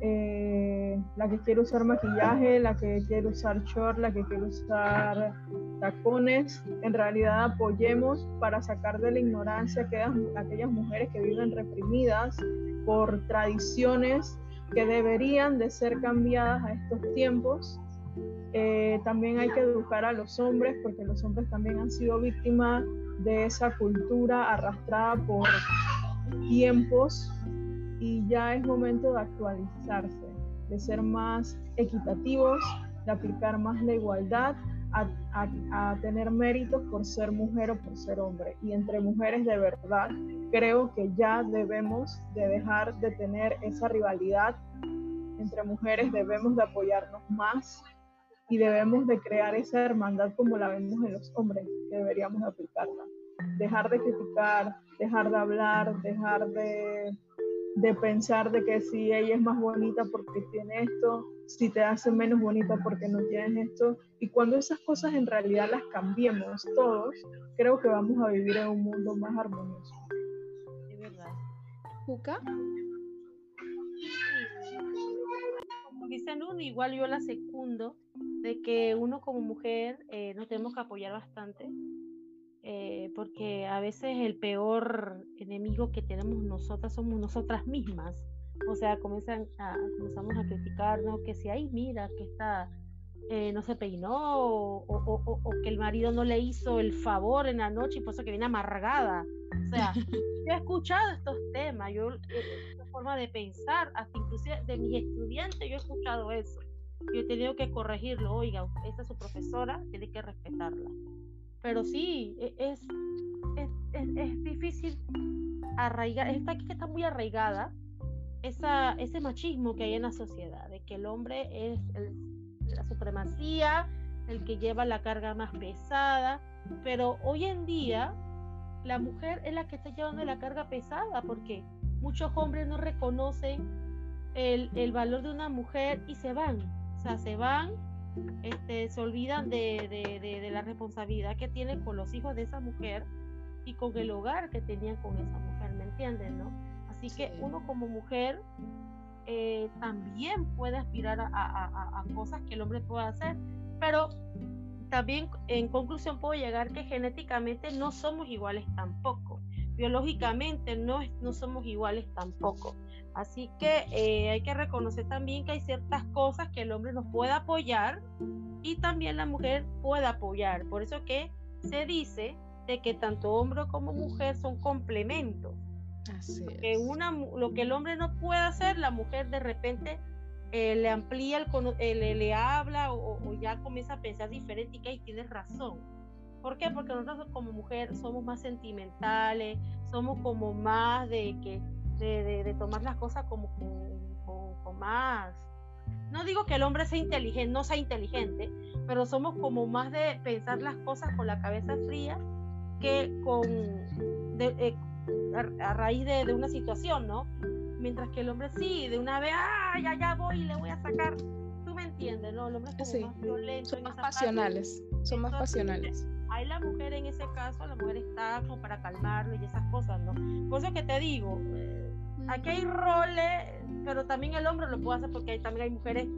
eh, la que quiere usar maquillaje, la que quiere usar short, la que quiere usar tacones, en realidad apoyemos para sacar de la ignorancia aquellas, aquellas mujeres que viven reprimidas por tradiciones que deberían de ser cambiadas a estos tiempos. Eh, también hay que educar a los hombres porque los hombres también han sido víctimas de esa cultura arrastrada por tiempos y ya es momento de actualizarse, de ser más equitativos, de aplicar más la igualdad, a, a, tener méritos por ser mujer o por ser hombre. Y entre mujeres de verdad, creo que ya debemos de dejar de tener esa rivalidad. Entre mujeres debemos de apoyarnos más y debemos de crear esa hermandad como la vemos en los hombres, que deberíamos aplicarla. Dejar de criticar, dejar de hablar, dejar de de pensar de que si ella es más bonita porque tiene esto, si te hace menos bonita porque no tienes esto. Y cuando esas cosas en realidad las cambiemos todos, creo que vamos a vivir en un mundo más armonioso. Es verdad. ¿Juca? Dicen uno, igual yo la secundo, de que uno como mujer eh, nos tenemos que apoyar bastante eh, porque a veces el peor enemigo que tenemos nosotras somos nosotras mismas. O sea, comienzan a, comenzamos a criticarnos que si, ahí mira, que está, eh, no se peinó, o, o, o, que el marido no le hizo el favor en la noche y por eso que viene amargada. O sea, <laughs> yo he escuchado estos temas, yo, eh, esta forma de pensar, hasta inclusive de mis estudiantes, yo he escuchado eso. Yo he tenido que corregirlo, oiga, esta es su profesora, tiene que respetarla pero sí, e, es, es, es, difícil arraigar, está aquí que está muy arraigada esa, ese machismo que hay en la sociedad, de que el hombre es la supremacía, el que lleva la carga más pesada, pero hoy en día la mujer es la que está llevando la carga pesada porque muchos hombres no reconocen el, el valor de una mujer y se van, o sea, se van este, se olvidan de, la responsabilidad que tienen con los hijos de esa mujer y con el hogar que tenían con esa mujer, ¿me entienden? No? Así que uno como mujer eh, también puede aspirar a, cosas que el hombre puede hacer, pero también en conclusión puedo llegar que genéticamente no somos iguales tampoco, biológicamente no, no somos iguales tampoco. Así que eh, hay que reconocer también que hay ciertas cosas que el hombre nos puede apoyar y también la mujer puede apoyar. Por eso que se dice de que tanto hombre como mujer son complementos. Así que una, lo que el hombre no puede hacer, la mujer de repente eh, le amplía, el, le, le, habla o, o, ya comienza a pensar diferente y que ahí tienes razón. ¿Por qué? Porque nosotros como mujer somos más sentimentales, somos como más de que de, tomar las cosas como con, más... No digo que el hombre sea inteligente, no sea inteligente, pero somos como más de pensar las cosas con la cabeza fría que con eh, a, raíz de, una situación, ¿no? Mientras que el hombre sí, de una vez, ah, ya, ya voy y le voy a sacar. Tú me entiendes, ¿no? El hombre es como más violento. Son más pasionales, son más pasionales. Hay la mujer en ese caso, la mujer está como para calmarlo y esas cosas, ¿no? Por eso que te digo, aquí hay roles, pero también el hombre lo puede hacer porque también hay mujeres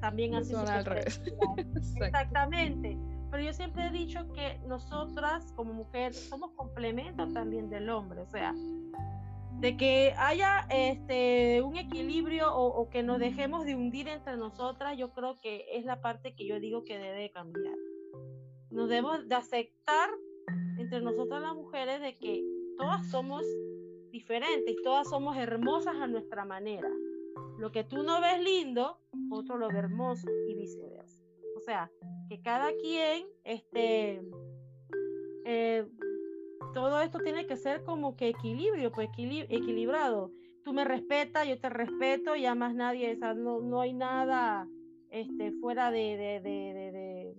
también así. Son al revés. <laughs> Exactamente. Pero yo siempre he dicho que nosotras como mujeres somos complementos también del hombre, o sea, de que haya este un equilibrio o, o, que nos dejemos de hundir entre nosotras, yo creo que es la parte que yo digo que debe cambiar. Nos debemos de aceptar entre nosotras las mujeres de que todas somos diferentes, todas somos hermosas a nuestra manera. Lo que tú no ves lindo, otro lo ve hermoso y viceversa. O sea, que cada quien, este, eh, todo esto tiene que ser como que equilibrio, pues equilibrado. Tú me respetas, yo te respeto, y más nadie, no, no hay nada este, fuera de, de, de,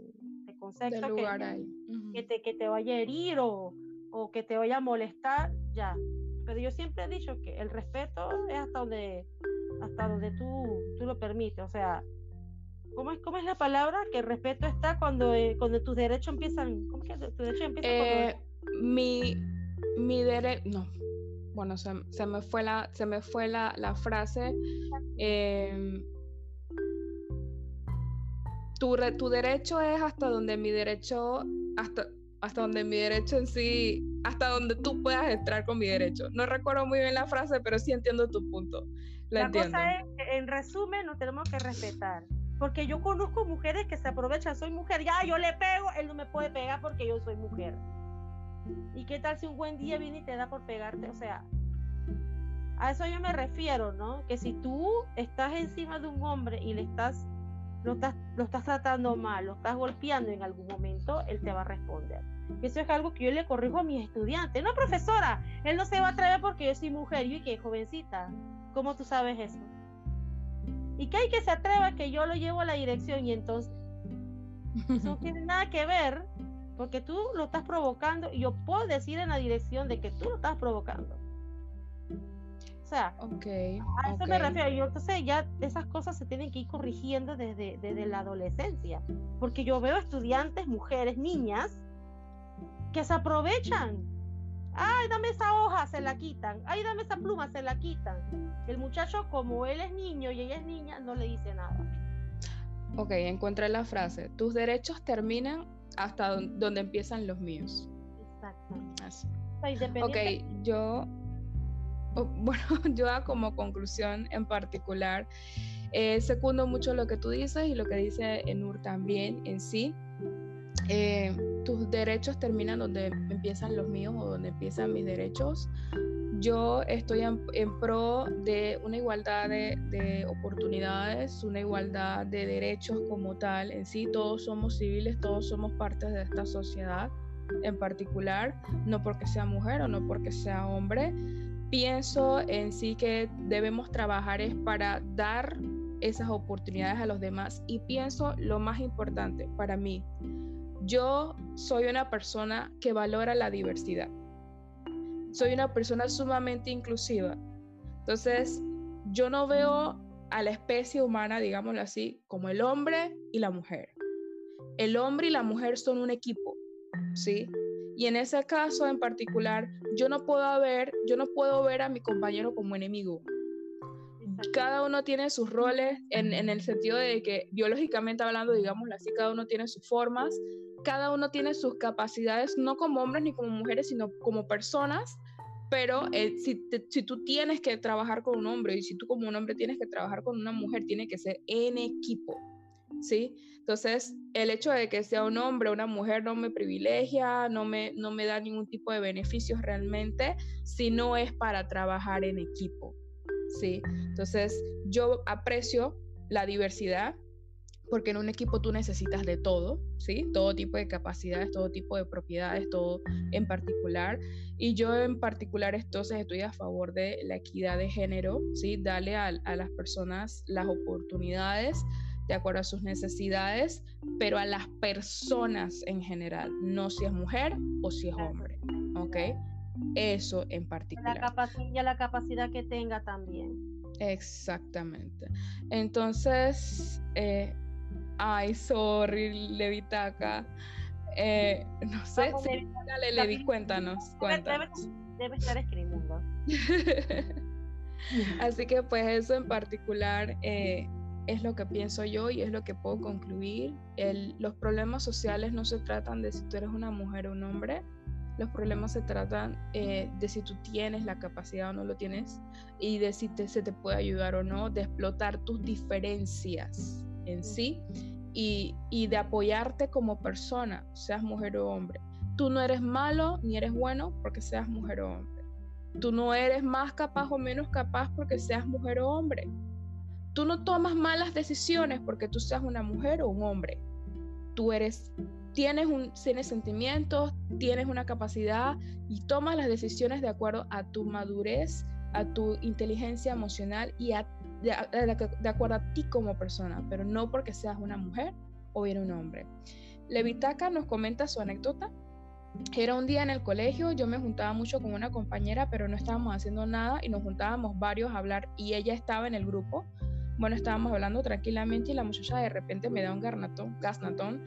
de concepto que, que, te, que te vaya a herir o, o que te vaya a molestar, ya pero yo siempre he dicho que el respeto es hasta donde, hasta donde tú, tú lo permites. O sea, ¿cómo es, cómo es la palabra? Que el respeto está cuando, eh, cuando tus derechos empiezan. ¿Cómo es que tus derechos empiezan? Eh, mi mi derecho. No. Bueno, se, se, me fue la, se me fue la, la frase. Eh, tu, tu derecho es hasta donde mi derecho. Hasta, hasta donde mi derecho en sí, hasta donde tú puedas entrar con mi derecho. No recuerdo muy bien la frase, pero sí entiendo tu punto. La, cosa es, en resumen, nos tenemos que respetar. Porque yo conozco mujeres que se aprovechan, soy mujer, ya yo le pego, él no me puede pegar porque yo soy mujer. ¿Y qué tal si un buen día viene y te da por pegarte? O sea, a eso yo me refiero, ¿no? Que si tú estás encima de un hombre y le estás lo estás, lo estás tratando mal, lo estás golpeando en algún momento, él te va a responder. Eso es algo que yo le corrijo a mis estudiantes. No, profesora, él no se va a atrever porque yo soy mujer. Y que jovencita, ¿cómo tú sabes eso? Y que hay que se atreva que yo lo llevo a la dirección y entonces eso no tiene nada que ver porque tú lo estás provocando y yo puedo decir en la dirección de que tú lo estás provocando sea, okay, a eso me refiero. Yo, entonces ya esas cosas se tienen que ir corrigiendo desde, desde la adolescencia, porque yo veo estudiantes, mujeres, niñas, que se aprovechan. Ay, dame esa hoja, se la quitan. Ay, dame esa pluma, se la quitan. El muchacho, como él es niño y ella es niña, no le dice nada. Ok, encuentra la frase. Tus derechos terminan hasta donde empiezan los míos. Exacto. Así. Ok, yo <laughs> bueno, yo como conclusión en particular, eh, secundo mucho lo que tú dices y lo que dice Enur también en sí. Eh, tus derechos terminan donde empiezan los míos o donde empiezan mis derechos. Yo estoy en, pro de una igualdad de, de, oportunidades, una igualdad de derechos como tal. En sí, todos somos civiles, todos somos partes de esta sociedad en particular, no porque sea mujer o no porque sea hombre, pienso en sí que debemos trabajar es para dar esas oportunidades a los demás y pienso lo más importante para mí, yo soy una persona que valora la diversidad. Soy una persona sumamente inclusiva. Entonces, yo no veo a la especie humana, digámoslo así, como el hombre y la mujer. El hombre y la mujer son un equipo, ¿sí? Y en ese caso en particular, yo no puedo ver, yo no puedo ver a mi compañero como enemigo. Cada uno tiene sus roles en, el sentido de que biológicamente hablando, digámoslo así, cada uno tiene sus formas, cada uno tiene sus capacidades, no como hombres ni como mujeres, sino como personas. Pero eh, si, si tú tienes que trabajar con un hombre y si tú como un hombre tienes que trabajar con una mujer, tiene que ser en equipo. ¿sí? Entonces, el hecho de que sea un hombre o una mujer no me privilegia, no me, no me da ningún tipo de beneficios realmente, si no es para trabajar en equipo, ¿sí? Entonces, yo aprecio la diversidad porque en un equipo tú necesitas de todo, ¿sí? Todo tipo de capacidades, todo tipo de propiedades, todo en particular. Y yo en particular entonces estoy a favor de la equidad de género, ¿sí? Darle a, a las personas las oportunidades de acuerdo a sus necesidades, pero a las personas en general, no si es mujer o si es hombre, ¿ok? Eso en particular. La y a la capacidad que tenga también. Exactamente. Entonces, eh, ay, sorry, Levitaca. Eh, <laughs> no sé, si, dale, Levi, cuéntanos. cuéntanos. Debe, estar escribiendo. <laughs> Así que pues eso en particular eh, es lo que pienso yo y es lo que puedo concluir. los problemas sociales no se tratan de si tú eres una mujer o un hombre, los problemas se tratan eh, de si tú tienes la capacidad o no lo tienes y de si se te puede ayudar o no, de explotar tus diferencias en sí y, y de apoyarte como persona, seas mujer o hombre. Tú no eres malo ni eres bueno porque seas mujer o hombre. Tú no eres más capaz o menos capaz porque seas mujer o hombre Tú no tomas malas decisiones porque tú seas una mujer o un hombre. Tú eres, tienes, un, tienes sentimientos, tienes una capacidad y tomas las decisiones de acuerdo a tu madurez, a tu inteligencia emocional y de, acuerdo a ti como persona, pero no porque seas una mujer o bien un hombre. Levitaca nos comenta su anécdota. era un día en el colegio, yo me juntaba mucho con una compañera, pero no estábamos haciendo nada y nos juntábamos varios a hablar y ella estaba en el grupo. Bueno, estábamos hablando tranquilamente y la muchacha de repente me da un garnatón, gasnatón.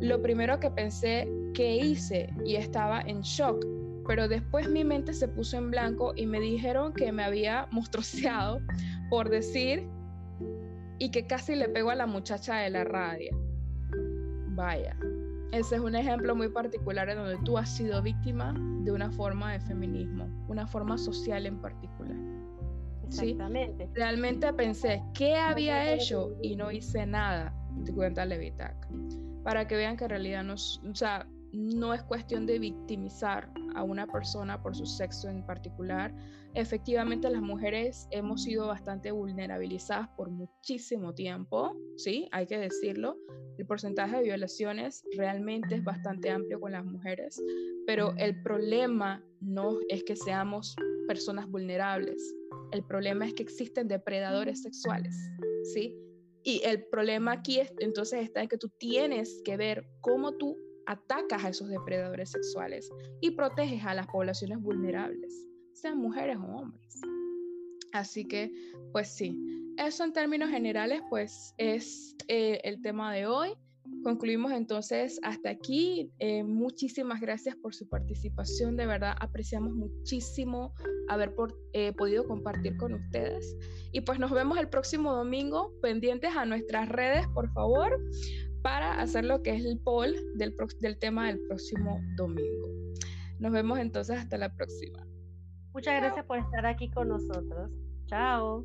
Lo primero que pensé, ¿qué hice? Y estaba en shock, pero después mi mente se puso en blanco y me dijeron que me había monstruoseado por decir y que casi le pegó a la muchacha de la radio. Vaya, ese es un ejemplo muy particular en donde tú has sido víctima de una forma de feminismo, una forma social en particular. Exactamente. Realmente pensé, ¿qué había hecho? Y no hice nada, te cuenta Levitac. Para que vean que en realidad no, o no es cuestión de victimizar a una persona por su sexo en particular. Efectivamente, las mujeres hemos sido bastante vulnerabilizadas por muchísimo tiempo, ¿sí? Hay que decirlo. El porcentaje de violaciones realmente es bastante amplio con las mujeres, pero el problema no es que seamos personas vulnerables. El problema es que existen depredadores sexuales, ¿sí? Y el problema aquí es, entonces está en que tú tienes que ver cómo tú atacas a esos depredadores sexuales y proteges a las poblaciones vulnerables, sean mujeres o hombres. Así que, pues sí, eso en términos generales, pues es eh, el tema de hoy. Concluimos entonces hasta aquí. Eh, muchísimas gracias por su participación. De verdad, apreciamos muchísimo haber eh, podido compartir con ustedes. Y pues nos vemos el próximo domingo, pendientes a nuestras redes, por favor, para hacer lo que es el poll del, del tema del próximo domingo. Nos vemos entonces hasta la próxima. Muchas gracias por estar aquí con nosotros. Chao.